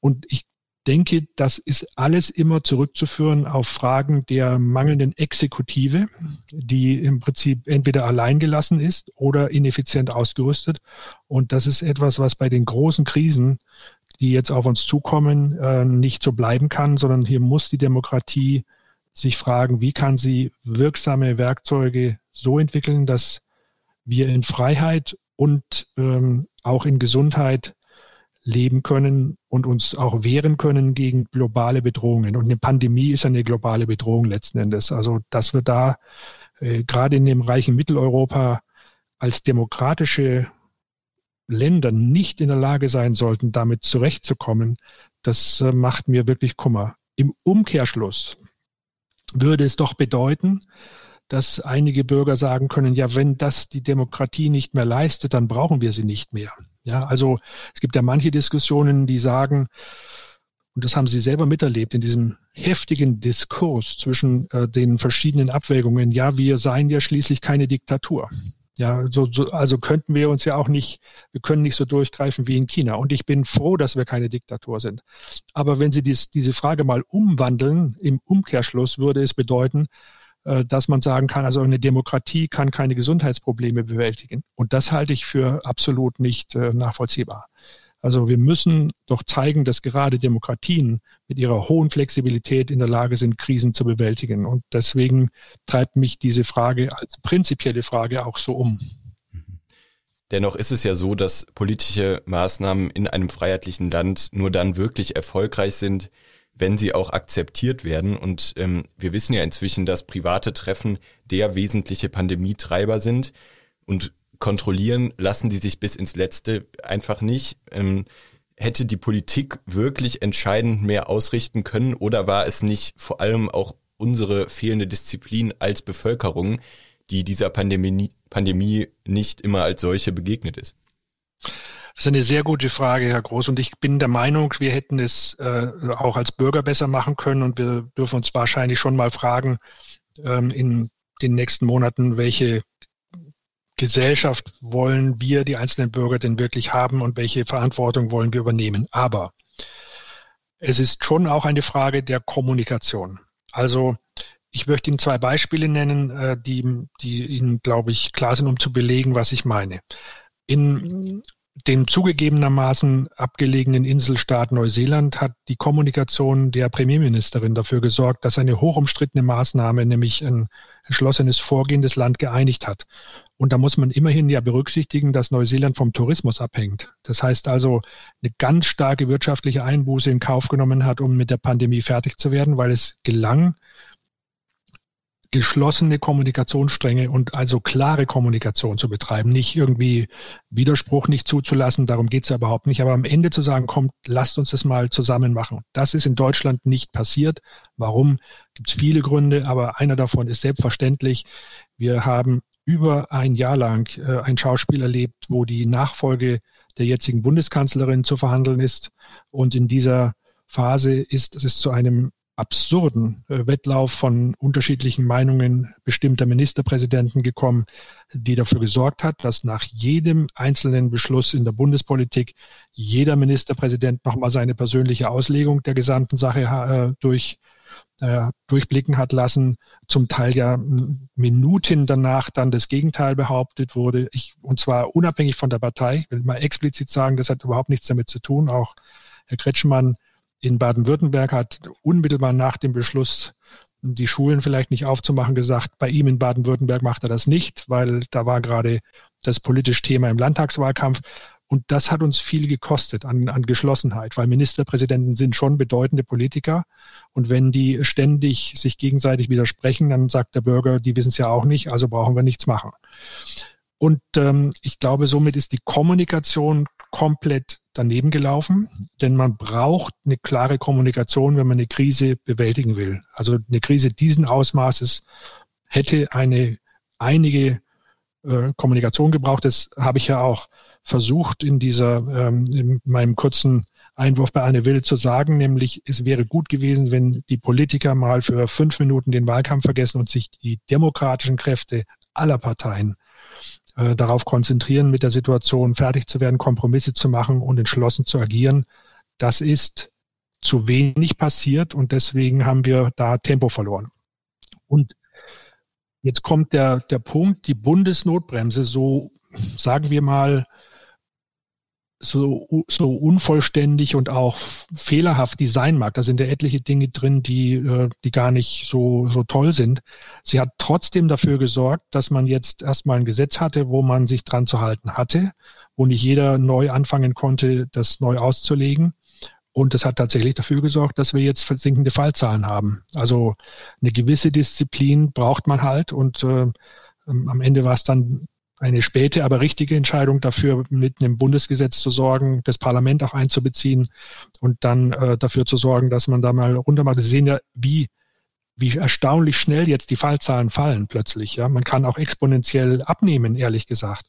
Und ich denke, das ist alles immer zurückzuführen auf Fragen der mangelnden Exekutive, die im Prinzip entweder alleingelassen ist oder ineffizient ausgerüstet. Und das ist etwas, was bei den großen Krisen, die jetzt auf uns zukommen, äh, nicht so bleiben kann, sondern hier muss die Demokratie sich fragen, wie kann sie wirksame Werkzeuge so entwickeln, dass wir in Freiheit und ähm, auch in Gesundheit leben können und uns auch wehren können gegen globale Bedrohungen. Und eine Pandemie ist eine globale Bedrohung letzten Endes. Also, dass wir da äh, gerade in dem reichen Mitteleuropa als demokratische Länder nicht in der Lage sein sollten, damit zurechtzukommen, das äh, macht mir wirklich Kummer. Im Umkehrschluss würde es doch bedeuten, dass einige Bürger sagen können, ja, wenn das die Demokratie nicht mehr leistet, dann brauchen wir sie nicht mehr. Ja, also es gibt ja manche Diskussionen, die sagen, und das haben Sie selber miterlebt in diesem heftigen Diskurs zwischen äh, den verschiedenen Abwägungen. Ja, wir seien ja schließlich keine Diktatur. Ja, so, so, also könnten wir uns ja auch nicht, wir können nicht so durchgreifen wie in China. Und ich bin froh, dass wir keine Diktatur sind. Aber wenn Sie dies, diese Frage mal umwandeln, im Umkehrschluss würde es bedeuten, dass man sagen kann, also eine Demokratie kann keine Gesundheitsprobleme bewältigen. Und das halte ich für absolut nicht äh, nachvollziehbar. Also wir müssen doch zeigen, dass gerade Demokratien mit ihrer hohen Flexibilität in der Lage sind, Krisen zu bewältigen. Und deswegen treibt mich diese Frage als prinzipielle Frage auch so um. Dennoch ist es ja so, dass politische Maßnahmen in einem freiheitlichen Land nur dann wirklich erfolgreich sind, wenn sie auch akzeptiert werden. Und ähm, wir wissen ja inzwischen, dass private Treffen der wesentliche Pandemietreiber sind. Und kontrollieren lassen die sich bis ins Letzte einfach nicht. Ähm, hätte die Politik wirklich entscheidend mehr ausrichten können oder war es nicht vor allem auch unsere fehlende Disziplin als Bevölkerung, die dieser Pandemie, Pandemie nicht immer als solche begegnet ist? Das ist eine sehr gute Frage, Herr Groß. Und ich bin der Meinung, wir hätten es äh, auch als Bürger besser machen können. Und wir dürfen uns wahrscheinlich schon mal fragen ähm, in den nächsten Monaten, welche Gesellschaft wollen wir, die einzelnen Bürger, denn wirklich haben und welche Verantwortung wollen wir übernehmen. Aber es ist schon auch eine Frage der Kommunikation. Also ich möchte Ihnen zwei Beispiele nennen, äh, die, die Ihnen, glaube ich, klar sind, um zu belegen, was ich meine. In dem zugegebenermaßen abgelegenen Inselstaat Neuseeland hat die Kommunikation der Premierministerin dafür gesorgt, dass eine hochumstrittene Maßnahme, nämlich ein entschlossenes Vorgehen des Land geeinigt hat. Und da muss man immerhin ja berücksichtigen, dass Neuseeland vom Tourismus abhängt. Das heißt also, eine ganz starke wirtschaftliche Einbuße in Kauf genommen hat, um mit der Pandemie fertig zu werden, weil es gelang, geschlossene Kommunikationsstränge und also klare Kommunikation zu betreiben, nicht irgendwie Widerspruch nicht zuzulassen, darum geht es ja überhaupt nicht, aber am Ende zu sagen, kommt, lasst uns das mal zusammen machen. Das ist in Deutschland nicht passiert. Warum? Gibt es viele Gründe, aber einer davon ist selbstverständlich. Wir haben über ein Jahr lang äh, ein Schauspiel erlebt, wo die Nachfolge der jetzigen Bundeskanzlerin zu verhandeln ist. Und in dieser Phase ist es zu einem absurden äh, Wettlauf von unterschiedlichen Meinungen bestimmter Ministerpräsidenten gekommen, die dafür gesorgt hat, dass nach jedem einzelnen Beschluss in der Bundespolitik jeder Ministerpräsident nochmal seine persönliche Auslegung der gesamten Sache äh, durch, äh, durchblicken hat lassen, zum Teil ja Minuten danach dann das Gegenteil behauptet wurde, ich, und zwar unabhängig von der Partei. Ich will mal explizit sagen, das hat überhaupt nichts damit zu tun. Auch Herr Kretschmann in Baden-Württemberg hat unmittelbar nach dem Beschluss, die Schulen vielleicht nicht aufzumachen, gesagt, bei ihm in Baden-Württemberg macht er das nicht, weil da war gerade das politische Thema im Landtagswahlkampf. Und das hat uns viel gekostet an, an Geschlossenheit, weil Ministerpräsidenten sind schon bedeutende Politiker. Und wenn die ständig sich gegenseitig widersprechen, dann sagt der Bürger, die wissen es ja auch nicht, also brauchen wir nichts machen. Und ähm, ich glaube, somit ist die Kommunikation komplett daneben gelaufen, denn man braucht eine klare Kommunikation, wenn man eine Krise bewältigen will. Also eine Krise diesen Ausmaßes hätte eine einige äh, Kommunikation gebraucht. Das habe ich ja auch versucht in dieser ähm, in meinem kurzen Einwurf bei Anne Will zu sagen, nämlich es wäre gut gewesen, wenn die Politiker mal für fünf Minuten den Wahlkampf vergessen und sich die demokratischen Kräfte aller Parteien äh, darauf konzentrieren, mit der Situation fertig zu werden, Kompromisse zu machen und entschlossen zu agieren. Das ist zu wenig passiert und deswegen haben wir da Tempo verloren. Und jetzt kommt der, der Punkt, die Bundesnotbremse, so sagen wir mal, so, so unvollständig und auch fehlerhaft die sein mag. Da sind ja etliche Dinge drin, die, äh, die gar nicht so, so toll sind. Sie hat trotzdem dafür gesorgt, dass man jetzt erstmal ein Gesetz hatte, wo man sich dran zu halten hatte, wo nicht jeder neu anfangen konnte, das neu auszulegen. Und das hat tatsächlich dafür gesorgt, dass wir jetzt versinkende Fallzahlen haben. Also eine gewisse Disziplin braucht man halt und äh, am Ende war es dann eine späte, aber richtige Entscheidung dafür, mit einem Bundesgesetz zu sorgen, das Parlament auch einzubeziehen und dann äh, dafür zu sorgen, dass man da mal runter macht. Sie sehen ja, wie, wie erstaunlich schnell jetzt die Fallzahlen fallen plötzlich. Ja, man kann auch exponentiell abnehmen, ehrlich gesagt.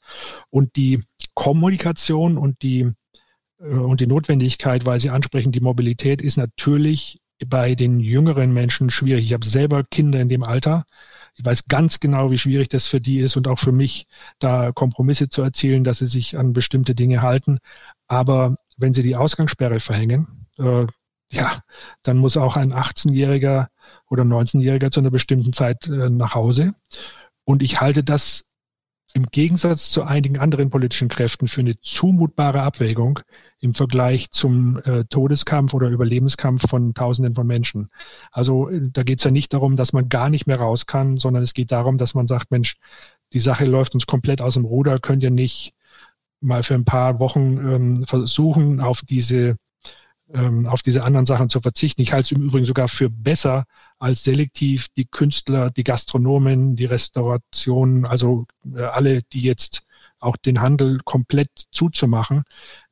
Und die Kommunikation und die äh, und die Notwendigkeit, weil Sie ansprechen, die Mobilität ist natürlich bei den jüngeren Menschen schwierig. Ich habe selber Kinder in dem Alter ich weiß ganz genau, wie schwierig das für die ist und auch für mich, da Kompromisse zu erzielen, dass sie sich an bestimmte Dinge halten. Aber wenn sie die Ausgangssperre verhängen, äh, ja, dann muss auch ein 18-Jähriger oder 19-Jähriger zu einer bestimmten Zeit äh, nach Hause. Und ich halte das im Gegensatz zu einigen anderen politischen Kräften für eine zumutbare Abwägung im Vergleich zum äh, Todeskampf oder Überlebenskampf von Tausenden von Menschen. Also äh, da geht es ja nicht darum, dass man gar nicht mehr raus kann, sondern es geht darum, dass man sagt, Mensch, die Sache läuft uns komplett aus dem Ruder, könnt ihr nicht mal für ein paar Wochen ähm, versuchen, auf diese ähm, auf diese anderen Sachen zu verzichten. Ich halte es im Übrigen sogar für besser, als selektiv die Künstler, die Gastronomen, die Restaurationen, also äh, alle, die jetzt auch den Handel komplett zuzumachen,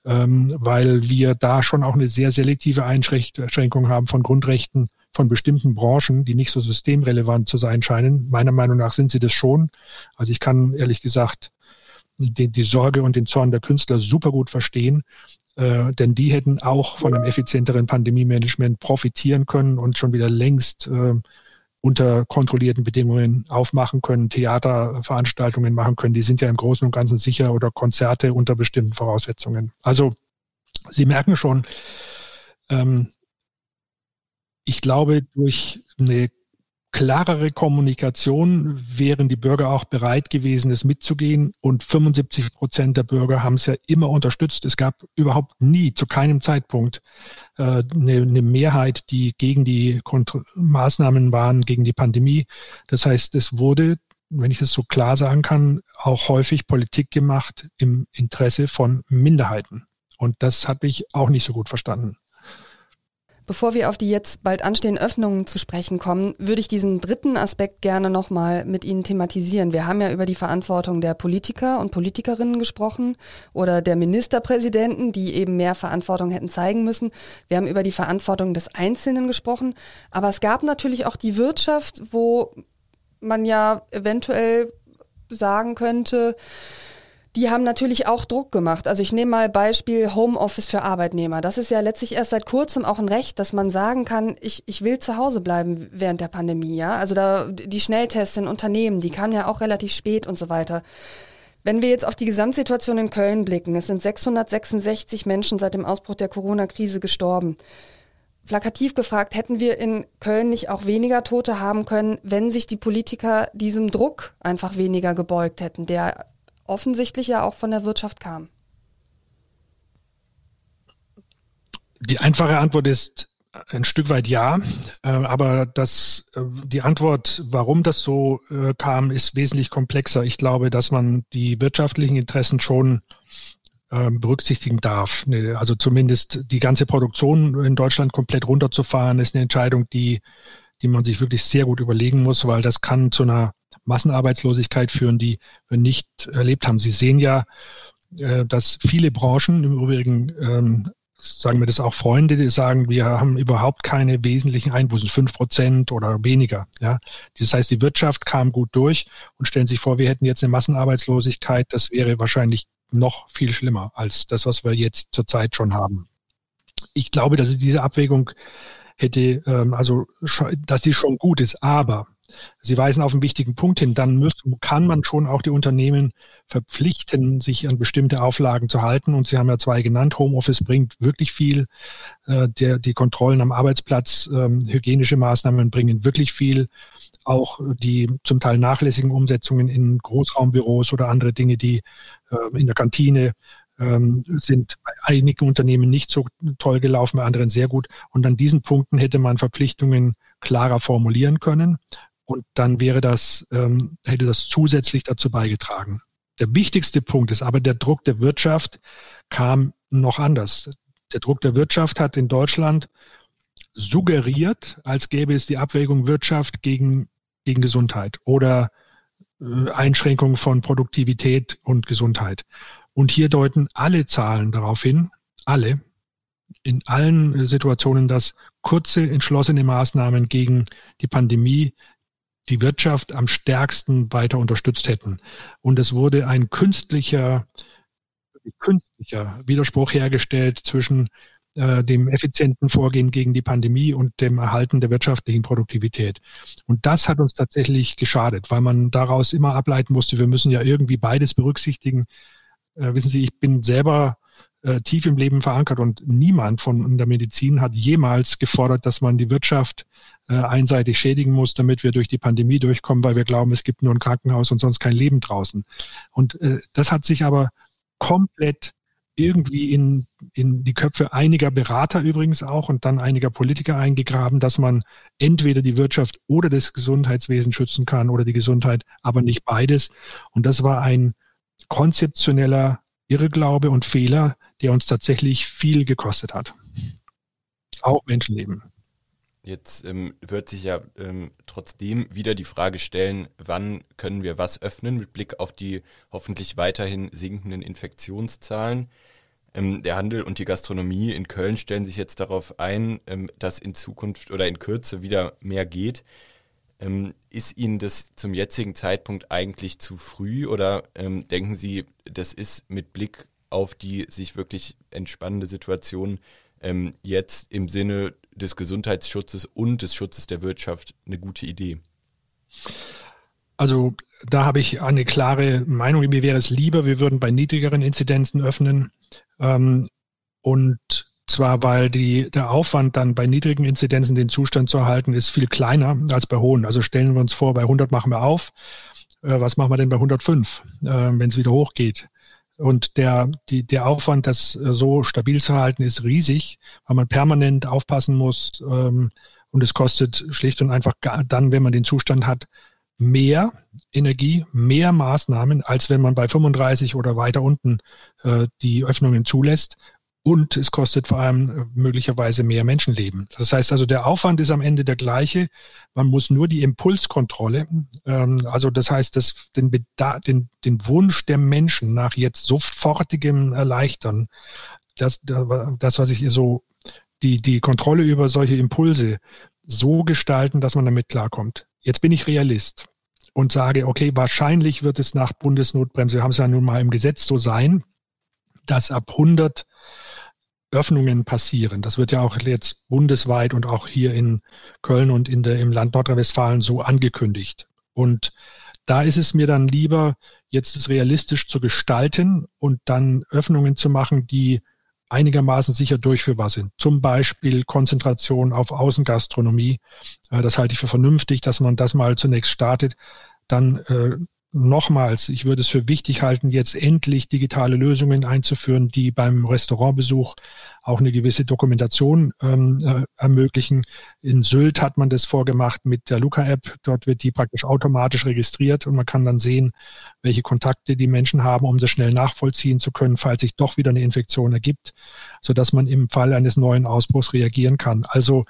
ähm, weil wir da schon auch eine sehr selektive Einschränkung haben von Grundrechten von bestimmten Branchen, die nicht so systemrelevant zu sein scheinen. Meiner Meinung nach sind sie das schon. Also ich kann ehrlich gesagt die, die Sorge und den Zorn der Künstler super gut verstehen. Äh, denn die hätten auch von einem effizienteren Pandemie-Management profitieren können und schon wieder längst äh, unter kontrollierten Bedingungen aufmachen können, Theaterveranstaltungen machen können. Die sind ja im Großen und Ganzen sicher oder Konzerte unter bestimmten Voraussetzungen. Also Sie merken schon, ähm, ich glaube, durch eine klarere Kommunikation wären die Bürger auch bereit gewesen, es mitzugehen. Und 75 Prozent der Bürger haben es ja immer unterstützt. Es gab überhaupt nie, zu keinem Zeitpunkt, äh, eine, eine Mehrheit, die gegen die Kont Maßnahmen waren, gegen die Pandemie. Das heißt, es wurde, wenn ich das so klar sagen kann, auch häufig Politik gemacht im Interesse von Minderheiten. Und das habe ich auch nicht so gut verstanden. Bevor wir auf die jetzt bald anstehenden Öffnungen zu sprechen kommen, würde ich diesen dritten Aspekt gerne nochmal mit Ihnen thematisieren. Wir haben ja über die Verantwortung der Politiker und Politikerinnen gesprochen oder der Ministerpräsidenten, die eben mehr Verantwortung hätten zeigen müssen. Wir haben über die Verantwortung des Einzelnen gesprochen. Aber es gab natürlich auch die Wirtschaft, wo man ja eventuell sagen könnte, die haben natürlich auch Druck gemacht. Also ich nehme mal Beispiel Homeoffice für Arbeitnehmer. Das ist ja letztlich erst seit kurzem auch ein Recht, dass man sagen kann, ich, ich will zu Hause bleiben während der Pandemie. Ja? Also da die Schnelltests in Unternehmen, die kamen ja auch relativ spät und so weiter. Wenn wir jetzt auf die Gesamtsituation in Köln blicken, es sind 666 Menschen seit dem Ausbruch der Corona-Krise gestorben. Plakativ gefragt, hätten wir in Köln nicht auch weniger Tote haben können, wenn sich die Politiker diesem Druck einfach weniger gebeugt hätten, der offensichtlich ja auch von der Wirtschaft kam? Die einfache Antwort ist ein Stück weit ja, äh, aber das, äh, die Antwort, warum das so äh, kam, ist wesentlich komplexer. Ich glaube, dass man die wirtschaftlichen Interessen schon berücksichtigen darf. Also zumindest die ganze Produktion in Deutschland komplett runterzufahren, ist eine Entscheidung, die, die man sich wirklich sehr gut überlegen muss, weil das kann zu einer Massenarbeitslosigkeit führen, die wir nicht erlebt haben. Sie sehen ja, äh, dass viele Branchen, im Übrigen ähm, sagen wir das auch Freunde, die sagen, wir haben überhaupt keine wesentlichen Einbußen, fünf Prozent oder weniger. Ja, das heißt, die Wirtschaft kam gut durch und stellen sich vor, wir hätten jetzt eine Massenarbeitslosigkeit. Das wäre wahrscheinlich noch viel schlimmer als das, was wir jetzt zurzeit schon haben. Ich glaube, dass diese Abwägung hätte, ähm, also, dass die schon gut ist, aber Sie weisen auf einen wichtigen Punkt hin. Dann muss, kann man schon auch die Unternehmen verpflichten, sich an bestimmte Auflagen zu halten. Und Sie haben ja zwei genannt. Homeoffice bringt wirklich viel. Äh, der, die Kontrollen am Arbeitsplatz, ähm, hygienische Maßnahmen bringen wirklich viel. Auch die zum Teil nachlässigen Umsetzungen in Großraumbüros oder andere Dinge, die äh, in der Kantine ähm, sind bei einigen Unternehmen nicht so toll gelaufen, bei anderen sehr gut. Und an diesen Punkten hätte man Verpflichtungen klarer formulieren können. Und dann wäre das, ähm, hätte das zusätzlich dazu beigetragen. Der wichtigste Punkt ist aber, der Druck der Wirtschaft kam noch anders. Der Druck der Wirtschaft hat in Deutschland suggeriert, als gäbe es die Abwägung Wirtschaft gegen, gegen Gesundheit oder äh, Einschränkung von Produktivität und Gesundheit. Und hier deuten alle Zahlen darauf hin, alle, in allen Situationen, dass kurze, entschlossene Maßnahmen gegen die Pandemie die Wirtschaft am stärksten weiter unterstützt hätten. Und es wurde ein künstlicher, künstlicher Widerspruch hergestellt zwischen äh, dem effizienten Vorgehen gegen die Pandemie und dem Erhalten der wirtschaftlichen Produktivität. Und das hat uns tatsächlich geschadet, weil man daraus immer ableiten musste, wir müssen ja irgendwie beides berücksichtigen. Äh, wissen Sie, ich bin selber äh, tief im Leben verankert und niemand von der Medizin hat jemals gefordert, dass man die Wirtschaft äh, einseitig schädigen muss, damit wir durch die Pandemie durchkommen, weil wir glauben, es gibt nur ein Krankenhaus und sonst kein Leben draußen. Und äh, das hat sich aber komplett irgendwie in, in die Köpfe einiger Berater übrigens auch und dann einiger Politiker eingegraben, dass man entweder die Wirtschaft oder das Gesundheitswesen schützen kann oder die Gesundheit, aber nicht beides. Und das war ein konzeptioneller Irrglaube und Fehler, der uns tatsächlich viel gekostet hat. Auch Menschenleben. Jetzt ähm, wird sich ja ähm, trotzdem wieder die Frage stellen, wann können wir was öffnen mit Blick auf die hoffentlich weiterhin sinkenden Infektionszahlen. Ähm, der Handel und die Gastronomie in Köln stellen sich jetzt darauf ein, ähm, dass in Zukunft oder in Kürze wieder mehr geht. Ähm, ist Ihnen das zum jetzigen Zeitpunkt eigentlich zu früh oder ähm, denken Sie, das ist mit Blick auf die sich wirklich entspannende Situation jetzt im Sinne des Gesundheitsschutzes und des Schutzes der Wirtschaft eine gute Idee? Also da habe ich eine klare Meinung. Mir wäre es lieber, wir würden bei niedrigeren Inzidenzen öffnen. Ähm, und zwar, weil die, der Aufwand dann bei niedrigen Inzidenzen den Zustand zu erhalten, ist viel kleiner als bei hohen. Also stellen wir uns vor, bei 100 machen wir auf. Äh, was machen wir denn bei 105, äh, wenn es wieder hochgeht? Und der, die, der Aufwand, das äh, so stabil zu halten, ist riesig, weil man permanent aufpassen muss. Ähm, und es kostet schlicht und einfach dann, wenn man den Zustand hat, mehr Energie, mehr Maßnahmen, als wenn man bei 35 oder weiter unten äh, die Öffnungen zulässt. Und es kostet vor allem äh, möglicherweise mehr Menschenleben. Das heißt also, der Aufwand ist am Ende der gleiche. Man muss nur die Impulskontrolle, ähm, also das heißt, das, den, den, den Wunsch der Menschen nach jetzt sofortigem Erleichtern, das, das was ich so, die, die Kontrolle über solche Impulse so gestalten, dass man damit klarkommt. Jetzt bin ich Realist und sage, okay, wahrscheinlich wird es nach Bundesnotbremse, haben es ja nun mal im Gesetz so sein, dass ab 100 Öffnungen passieren. Das wird ja auch jetzt bundesweit und auch hier in Köln und in der, im Land Nordrhein-Westfalen so angekündigt. Und da ist es mir dann lieber, jetzt es realistisch zu gestalten und dann Öffnungen zu machen, die einigermaßen sicher durchführbar sind. Zum Beispiel Konzentration auf Außengastronomie. Äh, das halte ich für vernünftig, dass man das mal zunächst startet. Dann äh, nochmals, ich würde es für wichtig halten, jetzt endlich digitale Lösungen einzuführen, die beim Restaurantbesuch auch eine gewisse Dokumentation ähm, äh, ermöglichen. In Sylt hat man das vorgemacht mit der Luca-App. Dort wird die praktisch automatisch registriert und man kann dann sehen, welche Kontakte die Menschen haben, um das schnell nachvollziehen zu können, falls sich doch wieder eine Infektion ergibt, sodass man im Fall eines neuen Ausbruchs reagieren kann. Also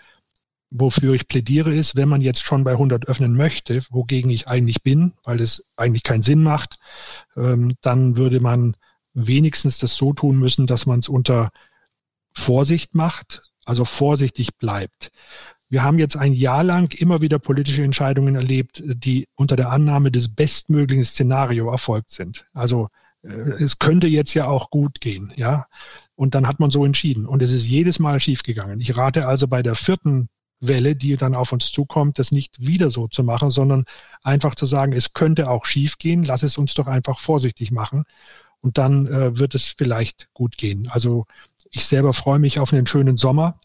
wofür ich plädiere, ist, wenn man jetzt schon bei 100 öffnen möchte, wogegen ich eigentlich bin, weil es eigentlich keinen Sinn macht, ähm, dann würde man wenigstens das so tun müssen, dass man es unter Vorsicht macht, also vorsichtig bleibt. Wir haben jetzt ein Jahr lang immer wieder politische Entscheidungen erlebt, die unter der Annahme des bestmöglichen Szenario erfolgt sind. Also äh, es könnte jetzt ja auch gut gehen, ja. Und dann hat man so entschieden. Und es ist jedes Mal schiefgegangen. Ich rate also bei der vierten Welle, die dann auf uns zukommt, das nicht wieder so zu machen, sondern einfach zu sagen, es könnte auch schief gehen, lass es uns doch einfach vorsichtig machen und dann äh, wird es vielleicht gut gehen. Also ich selber freue mich auf einen schönen Sommer.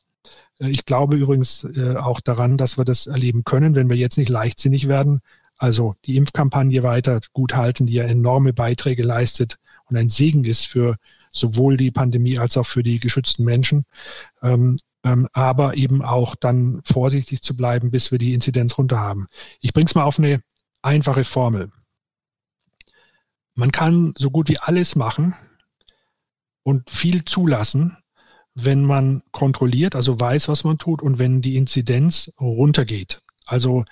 Äh, ich glaube übrigens äh, auch daran, dass wir das erleben können, wenn wir jetzt nicht leichtsinnig werden. Also die Impfkampagne weiter gut halten, die ja enorme Beiträge leistet und ein Segen ist für sowohl die Pandemie als auch für die geschützten Menschen. Ähm, ähm, aber eben auch dann vorsichtig zu bleiben, bis wir die Inzidenz runter haben. Ich bringe es mal auf eine einfache Formel. Man kann so gut wie alles machen und viel zulassen, wenn man kontrolliert, also weiß, was man tut und wenn die Inzidenz runtergeht. Also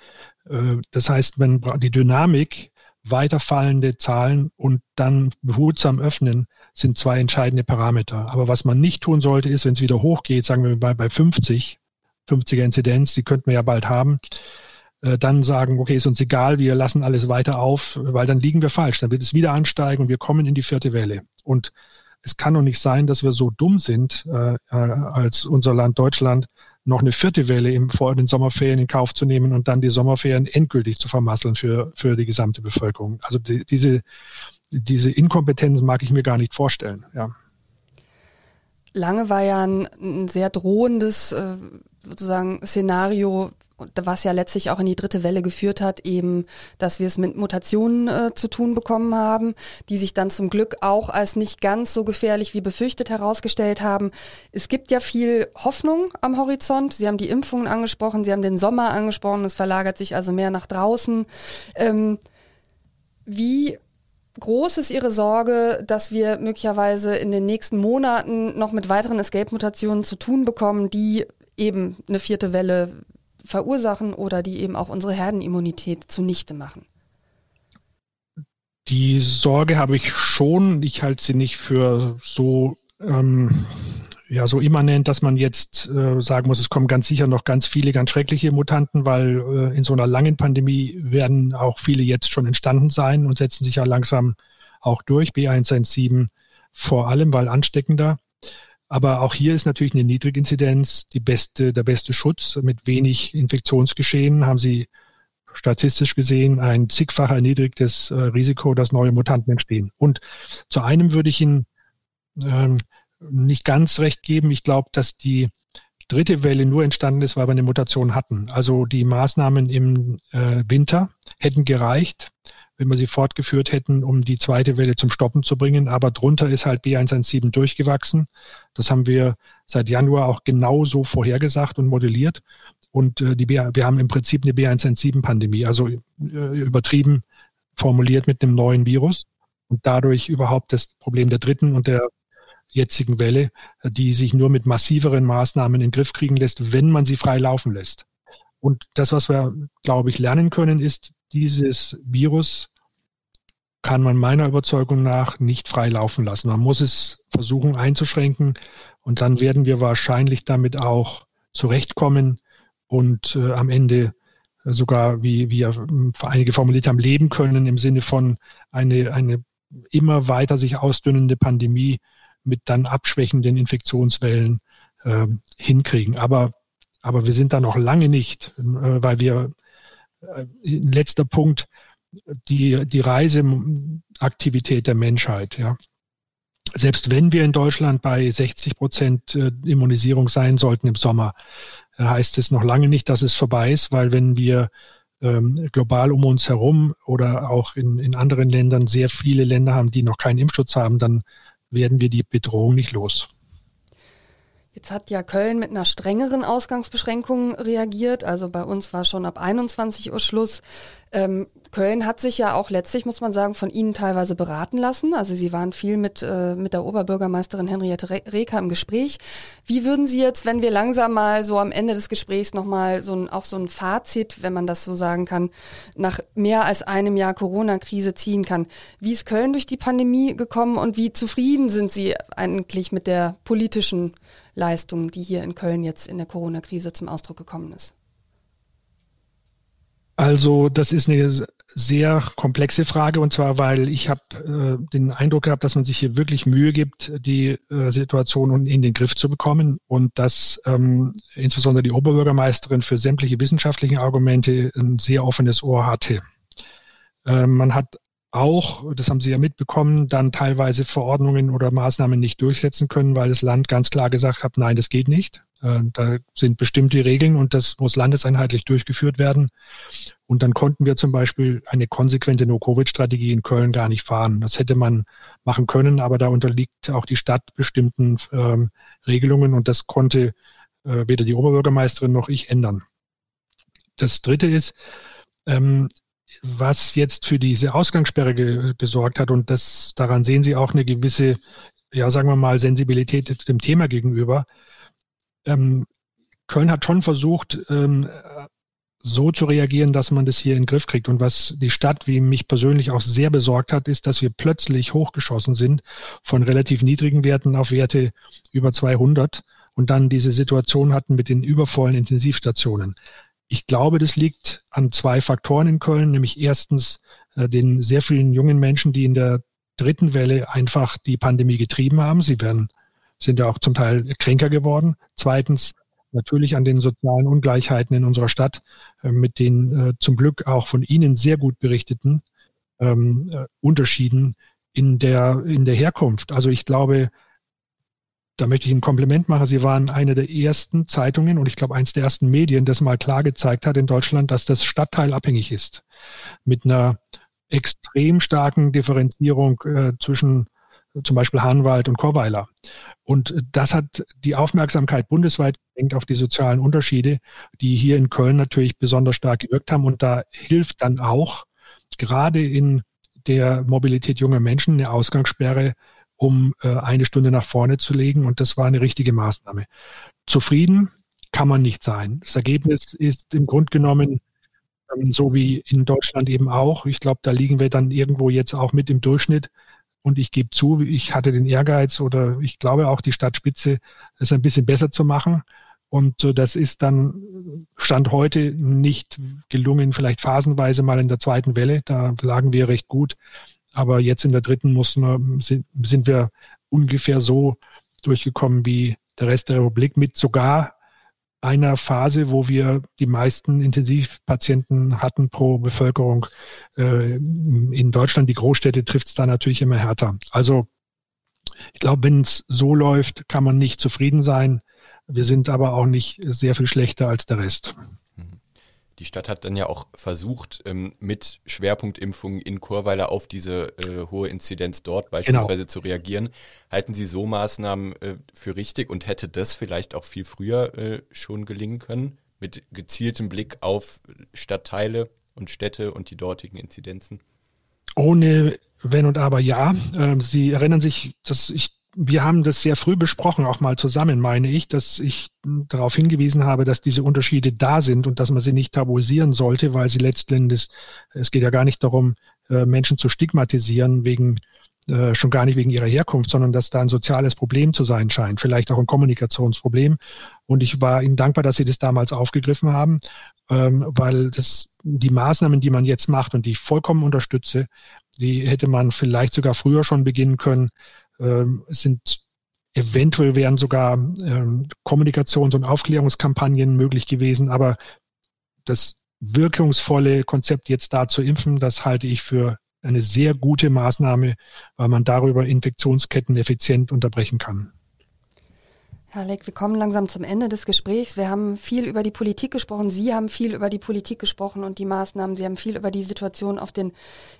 äh, das heißt, wenn die Dynamik weiterfallende Zahlen und dann behutsam öffnen, sind zwei entscheidende Parameter. Aber was man nicht tun sollte, ist, wenn es wieder hochgeht, sagen wir mal bei 50, 50er Inzidenz, die könnten wir ja bald haben, äh, dann sagen, okay, ist uns egal, wir lassen alles weiter auf, weil dann liegen wir falsch. Dann wird es wieder ansteigen und wir kommen in die vierte Welle. Und es kann doch nicht sein, dass wir so dumm sind, äh, äh als unser Land Deutschland, noch eine vierte Welle im, vor den Sommerferien in Kauf zu nehmen und dann die Sommerferien endgültig zu vermasseln für, für die gesamte Bevölkerung. Also die, diese, diese Inkompetenz mag ich mir gar nicht vorstellen. Ja. Lange war ja ein, ein sehr drohendes äh, sozusagen Szenario, was ja letztlich auch in die dritte Welle geführt hat, eben, dass wir es mit Mutationen äh, zu tun bekommen haben, die sich dann zum Glück auch als nicht ganz so gefährlich wie befürchtet herausgestellt haben. Es gibt ja viel Hoffnung am Horizont. Sie haben die Impfungen angesprochen, Sie haben den Sommer angesprochen, es verlagert sich also mehr nach draußen. Ähm, wie groß ist Ihre Sorge, dass wir möglicherweise in den nächsten Monaten noch mit weiteren Escape-Mutationen zu tun bekommen, die eben eine vierte Welle verursachen oder die eben auch unsere Herdenimmunität zunichte machen? Die Sorge habe ich schon. Ich halte sie nicht für so, ähm, ja, so immanent, dass man jetzt äh, sagen muss, es kommen ganz sicher noch ganz viele ganz schreckliche Mutanten, weil äh, in so einer langen Pandemie werden auch viele jetzt schon entstanden sein und setzen sich ja langsam auch durch. B117 vor allem, weil ansteckender. Aber auch hier ist natürlich eine Niedriginzidenz die beste, der beste Schutz. Mit wenig Infektionsgeschehen haben Sie statistisch gesehen ein zigfach erniedrigtes äh, Risiko, dass neue Mutanten entstehen. Und zu einem würde ich Ihnen ähm, nicht ganz recht geben. Ich glaube, dass die dritte Welle nur entstanden ist, weil wir eine Mutation hatten. Also die Maßnahmen im äh, Winter hätten gereicht, wenn wir sie fortgeführt hätten, um die zweite Welle zum Stoppen zu bringen. Aber drunter ist halt B117 durchgewachsen. Das haben wir seit Januar auch genau so vorhergesagt und modelliert. Und äh, die B, wir haben im Prinzip eine B117-Pandemie, also äh, übertrieben formuliert mit einem neuen Virus und dadurch überhaupt das Problem der dritten und der jetzigen Welle, die sich nur mit massiveren Maßnahmen in den Griff kriegen lässt, wenn man sie frei laufen lässt. Und das, was wir, glaube ich, lernen können, ist, dieses Virus kann man meiner Überzeugung nach nicht frei laufen lassen. Man muss es versuchen einzuschränken und dann werden wir wahrscheinlich damit auch zurechtkommen, und äh, am Ende sogar, wie, wie einige formuliert haben, leben können im Sinne von eine, eine immer weiter sich ausdünnende Pandemie mit dann abschwächenden Infektionswellen äh, hinkriegen. Aber, aber wir sind da noch lange nicht, äh, weil wir, äh, letzter Punkt, die, die Reiseaktivität der Menschheit, ja. Selbst wenn wir in Deutschland bei 60 Prozent äh, Immunisierung sein sollten im Sommer, heißt es noch lange nicht, dass es vorbei ist, weil wenn wir ähm, global um uns herum oder auch in, in anderen Ländern sehr viele Länder haben, die noch keinen Impfschutz haben, dann werden wir die Bedrohung nicht los. Jetzt hat ja Köln mit einer strengeren Ausgangsbeschränkung reagiert. Also bei uns war schon ab 21 Uhr Schluss. Ähm, Köln hat sich ja auch letztlich, muss man sagen, von Ihnen teilweise beraten lassen. Also Sie waren viel mit, äh, mit der Oberbürgermeisterin Henriette Reker im Gespräch. Wie würden Sie jetzt, wenn wir langsam mal so am Ende des Gesprächs nochmal so ein, auch so ein Fazit, wenn man das so sagen kann, nach mehr als einem Jahr Corona-Krise ziehen kann, wie ist Köln durch die Pandemie gekommen und wie zufrieden sind Sie eigentlich mit der politischen Leistung, die hier in Köln jetzt in der Corona-Krise zum Ausdruck gekommen ist? Also das ist eine sehr komplexe Frage und zwar, weil ich habe äh, den Eindruck gehabt, dass man sich hier wirklich Mühe gibt, die äh, Situation in den Griff zu bekommen und dass ähm, insbesondere die Oberbürgermeisterin für sämtliche wissenschaftlichen Argumente ein sehr offenes Ohr hatte. Äh, man hat auch, das haben Sie ja mitbekommen, dann teilweise Verordnungen oder Maßnahmen nicht durchsetzen können, weil das Land ganz klar gesagt hat, nein, das geht nicht. Äh, da sind bestimmte Regeln und das muss landeseinheitlich durchgeführt werden. Und dann konnten wir zum Beispiel eine konsequente No-Covid-Strategie in Köln gar nicht fahren. Das hätte man machen können, aber da unterliegt auch die Stadt bestimmten ähm, Regelungen und das konnte äh, weder die Oberbürgermeisterin noch ich ändern. Das Dritte ist, ähm, was jetzt für diese Ausgangssperre ge gesorgt hat, und das, daran sehen Sie auch eine gewisse, ja, sagen wir mal, Sensibilität dem Thema gegenüber ähm, Köln hat schon versucht, ähm, so zu reagieren, dass man das hier in den Griff kriegt. Und was die Stadt, wie mich persönlich auch sehr besorgt hat, ist, dass wir plötzlich hochgeschossen sind von relativ niedrigen Werten auf Werte über 200 und dann diese Situation hatten mit den übervollen Intensivstationen. Ich glaube, das liegt an zwei Faktoren in Köln, nämlich erstens äh, den sehr vielen jungen Menschen, die in der dritten Welle einfach die Pandemie getrieben haben. Sie werden sind ja auch zum Teil kränker geworden. Zweitens natürlich an den sozialen Ungleichheiten in unserer Stadt, äh, mit den äh, zum Glück auch von Ihnen sehr gut berichteten ähm, äh, Unterschieden in der, in der Herkunft. Also ich glaube, da möchte ich ein Kompliment machen. Sie waren eine der ersten Zeitungen und ich glaube eines der ersten Medien, das mal klar gezeigt hat in Deutschland, dass das stadtteilabhängig ist. Mit einer extrem starken Differenzierung äh, zwischen zum Beispiel Hahnwald und Chorweiler. Und das hat die Aufmerksamkeit bundesweit gelenkt auf die sozialen Unterschiede, die hier in Köln natürlich besonders stark gewirkt haben. Und da hilft dann auch gerade in der Mobilität junger Menschen eine Ausgangssperre, um äh, eine Stunde nach vorne zu legen. Und das war eine richtige Maßnahme. Zufrieden kann man nicht sein. Das Ergebnis ist im Grunde genommen ähm, so wie in Deutschland eben auch. Ich glaube, da liegen wir dann irgendwo jetzt auch mit im Durchschnitt. Und ich gebe zu, ich hatte den Ehrgeiz oder ich glaube auch die Stadtspitze, es ein bisschen besser zu machen. Und äh, das ist dann Stand heute nicht gelungen, vielleicht phasenweise mal in der zweiten Welle. Da lagen wir recht gut. Aber jetzt in der dritten mussten wir, sind wir ungefähr so durchgekommen wie der Rest der Republik mit sogar einer Phase, wo wir die meisten Intensivpatienten hatten pro Bevölkerung. Äh, in Deutschland, die Großstädte, trifft es da natürlich immer härter. Also ich glaube, wenn es so läuft, kann man nicht zufrieden sein. Wir sind aber auch nicht sehr viel schlechter als der Rest. Die Stadt hat dann ja auch versucht, ähm, mit Schwerpunktimpfungen in Chorweiler auf diese äh, hohe Inzidenz dort beispielsweise genau. zu reagieren. Halten Sie so Maßnahmen äh, für richtig und hätte das vielleicht auch viel früher äh, schon gelingen können, mit gezieltem Blick auf Stadtteile und Städte und die dortigen Inzidenzen? Ohne Wenn und Aber ja. Ähm, Sie erinnern sich, dass ich wir haben das sehr früh besprochen, auch mal zusammen, meine ich, dass ich darauf hingewiesen habe, dass diese Unterschiede da sind und dass man sie nicht tabuisieren sollte, weil sie letztendlich, es geht ja gar nicht darum, äh, Menschen zu stigmatisieren wegen äh, schon gar nicht wegen ihrer Herkunft, sondern dass da ein soziales Problem zu sein scheint, vielleicht auch ein Kommunikationsproblem. Und ich war Ihnen dankbar, dass Sie das damals aufgegriffen haben, ähm, weil das die Maßnahmen, die man jetzt macht und die ich vollkommen unterstütze, die hätte man vielleicht sogar früher schon beginnen können, ähm, es sind eventuell wären sogar ähm, Kommunikations- und Aufklärungskampagnen möglich gewesen, aber das wirkungsvolle Konzept jetzt da zu impfen, das halte ich für eine sehr gute Maßnahme, weil man darüber Infektionsketten effizient unterbrechen kann. Herr Leck, wir kommen langsam zum Ende des Gesprächs. Wir haben viel über die Politik gesprochen. Sie haben viel über die Politik gesprochen und die Maßnahmen. Sie haben viel über die Situation auf den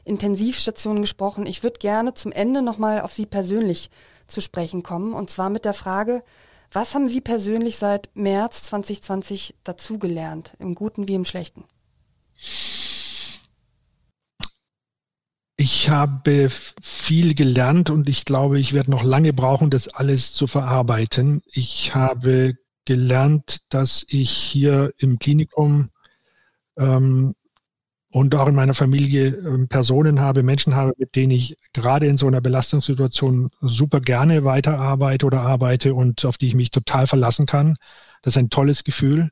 Intensivstationen gesprochen. Ich würde gerne zum Ende nochmal auf Sie persönlich zu sprechen kommen. Und zwar mit der Frage, was haben Sie persönlich seit März 2020 dazugelernt, im Guten wie im Schlechten? Ich habe viel gelernt und ich glaube, ich werde noch lange brauchen, das alles zu verarbeiten. Ich habe gelernt, dass ich hier im Klinikum ähm, und auch in meiner Familie äh, Personen habe, Menschen habe, mit denen ich gerade in so einer Belastungssituation super gerne weiterarbeite oder arbeite und auf die ich mich total verlassen kann. Das ist ein tolles Gefühl.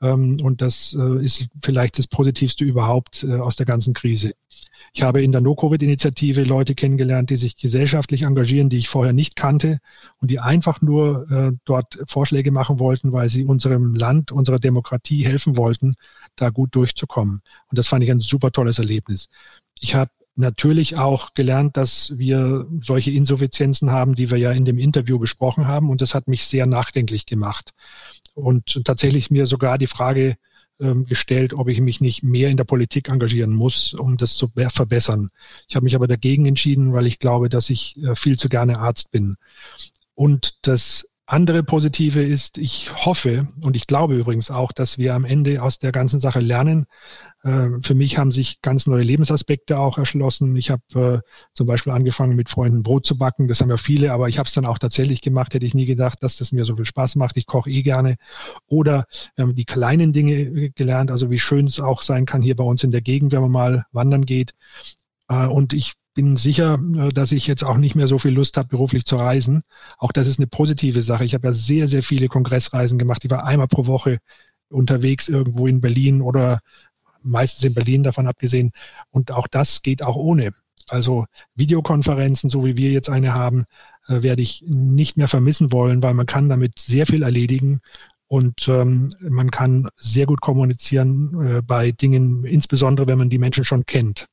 Ähm, und das äh, ist vielleicht das Positivste überhaupt äh, aus der ganzen Krise. Ich habe in der No-Covid-Initiative Leute kennengelernt, die sich gesellschaftlich engagieren, die ich vorher nicht kannte und die einfach nur äh, dort Vorschläge machen wollten, weil sie unserem Land, unserer Demokratie helfen wollten, da gut durchzukommen. Und das fand ich ein super tolles Erlebnis. Ich habe natürlich auch gelernt, dass wir solche Insuffizienzen haben, die wir ja in dem Interview besprochen haben. Und das hat mich sehr nachdenklich gemacht. Und tatsächlich mir sogar die Frage ähm, gestellt, ob ich mich nicht mehr in der Politik engagieren muss, um das zu verbessern. Ich habe mich aber dagegen entschieden, weil ich glaube, dass ich äh, viel zu gerne Arzt bin. Und das andere Positive ist, ich hoffe und ich glaube übrigens auch, dass wir am Ende aus der ganzen Sache lernen. Äh, für mich haben sich ganz neue Lebensaspekte auch erschlossen. Ich habe äh, zum Beispiel angefangen, mit Freunden Brot zu backen. Das haben ja viele, aber ich habe es dann auch tatsächlich gemacht. Hätte ich nie gedacht, dass das mir so viel Spaß macht. Ich koche eh gerne. Oder wir haben die kleinen Dinge gelernt, also wie schön es auch sein kann hier bei uns in der Gegend, wenn man mal wandern geht. Äh, und ich bin sicher, äh, dass ich jetzt auch nicht mehr so viel Lust habe, beruflich zu reisen. Auch das ist eine positive Sache. Ich habe ja sehr, sehr viele Kongressreisen gemacht. Ich war einmal pro Woche unterwegs irgendwo in Berlin oder meistens in Berlin davon abgesehen. Und auch das geht auch ohne. Also Videokonferenzen, so wie wir jetzt eine haben, äh, werde ich nicht mehr vermissen wollen, weil man kann damit sehr viel erledigen und ähm, man kann sehr gut kommunizieren äh, bei Dingen, insbesondere wenn man die Menschen schon kennt.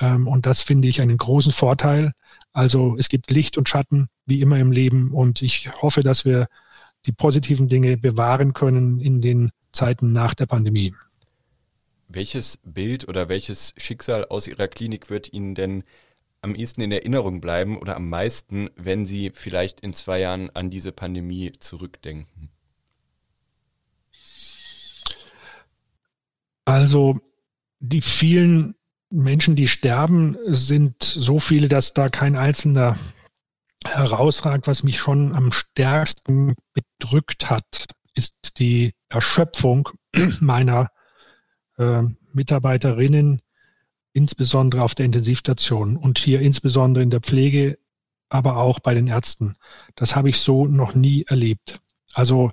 Ähm, und das finde ich einen großen Vorteil. Also es gibt Licht und Schatten, wie immer im Leben. Und ich hoffe, dass wir die positiven Dinge bewahren können in den Zeiten nach der Pandemie. Welches Bild oder welches Schicksal aus Ihrer Klinik wird Ihnen denn am ehesten in Erinnerung bleiben oder am meisten, wenn Sie vielleicht in zwei Jahren an diese Pandemie zurückdenken? Also die vielen Menschen, die sterben, sind so viele, dass da kein einzelner herausragt. Was mich schon am stärksten bedrückt hat, ist die Erschöpfung meiner äh, Mitarbeiterinnen, insbesondere auf der Intensivstation und hier insbesondere in der Pflege, aber auch bei den Ärzten. Das habe ich so noch nie erlebt. Also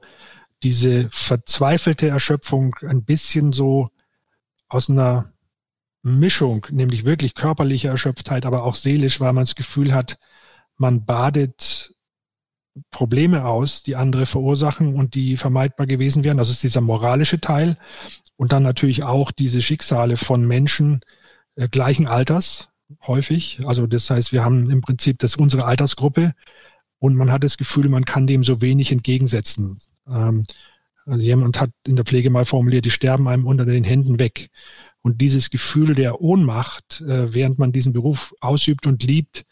diese verzweifelte Erschöpfung ein bisschen so aus einer Mischung, nämlich wirklich körperliche Erschöpftheit, aber auch seelisch, weil man das Gefühl hat, man badet Probleme aus, die andere verursachen und die vermeidbar gewesen wären. Das ist dieser moralische Teil. Und dann natürlich auch diese Schicksale von Menschen äh, gleichen Alters, häufig. Also das heißt, wir haben im Prinzip das unsere Altersgruppe und man hat das Gefühl, man kann dem so wenig entgegensetzen. Ähm, also jemand hat in der Pflege mal formuliert, die sterben einem unter den Händen weg. Und dieses Gefühl der Ohnmacht, äh, während man diesen Beruf ausübt und liebt,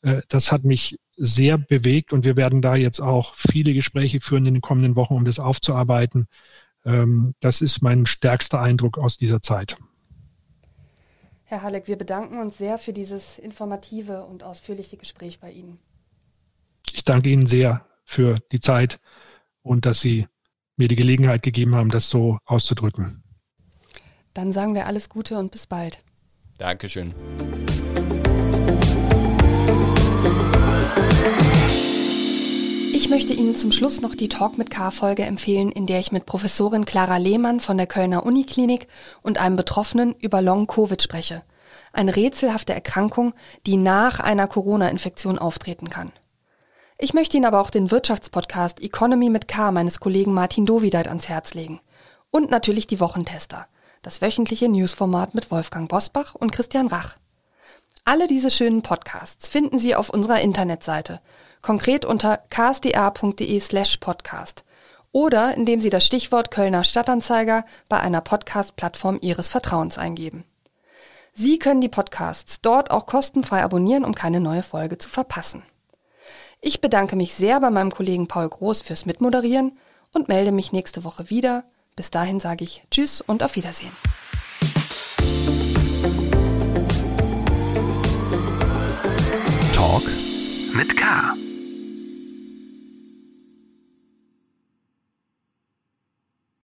äh, das hat mich sehr bewegt und wir werden da jetzt auch viele Gespräche führen in den kommenden Wochen, um das aufzuarbeiten. Ähm, das ist mein stärkster Eindruck aus dieser Zeit. Herr Halleck, wir bedanken uns sehr für dieses informative und ausführliche Gespräch bei Ihnen. Ich danke Ihnen sehr für die Zeit und dass Sie mir die Gelegenheit gegeben haben, das so auszudrücken. Dann sagen wir alles Gute und bis bald. Dankeschön. Ich möchte Ihnen zum Schluss noch die Talk mit K-Folge empfehlen, in der ich mit Professorin Clara Lehmann von der Kölner Uniklinik und einem Betroffenen über Long-Covid spreche. Eine rätselhafte Erkrankung, die nach einer Corona-Infektion auftreten kann. Ich möchte Ihnen aber auch den Wirtschaftspodcast Economy mit K meines Kollegen Martin Dovideit ans Herz legen. Und natürlich die Wochentester das wöchentliche Newsformat mit Wolfgang Bosbach und Christian Rach. Alle diese schönen Podcasts finden Sie auf unserer Internetseite, konkret unter ksda.de slash podcast oder indem Sie das Stichwort Kölner Stadtanzeiger bei einer Podcast-Plattform Ihres Vertrauens eingeben. Sie können die Podcasts dort auch kostenfrei abonnieren, um keine neue Folge zu verpassen. Ich bedanke mich sehr bei meinem Kollegen Paul Groß fürs Mitmoderieren und melde mich nächste Woche wieder bis dahin sage ich Tschüss und auf Wiedersehen. Talk mit K.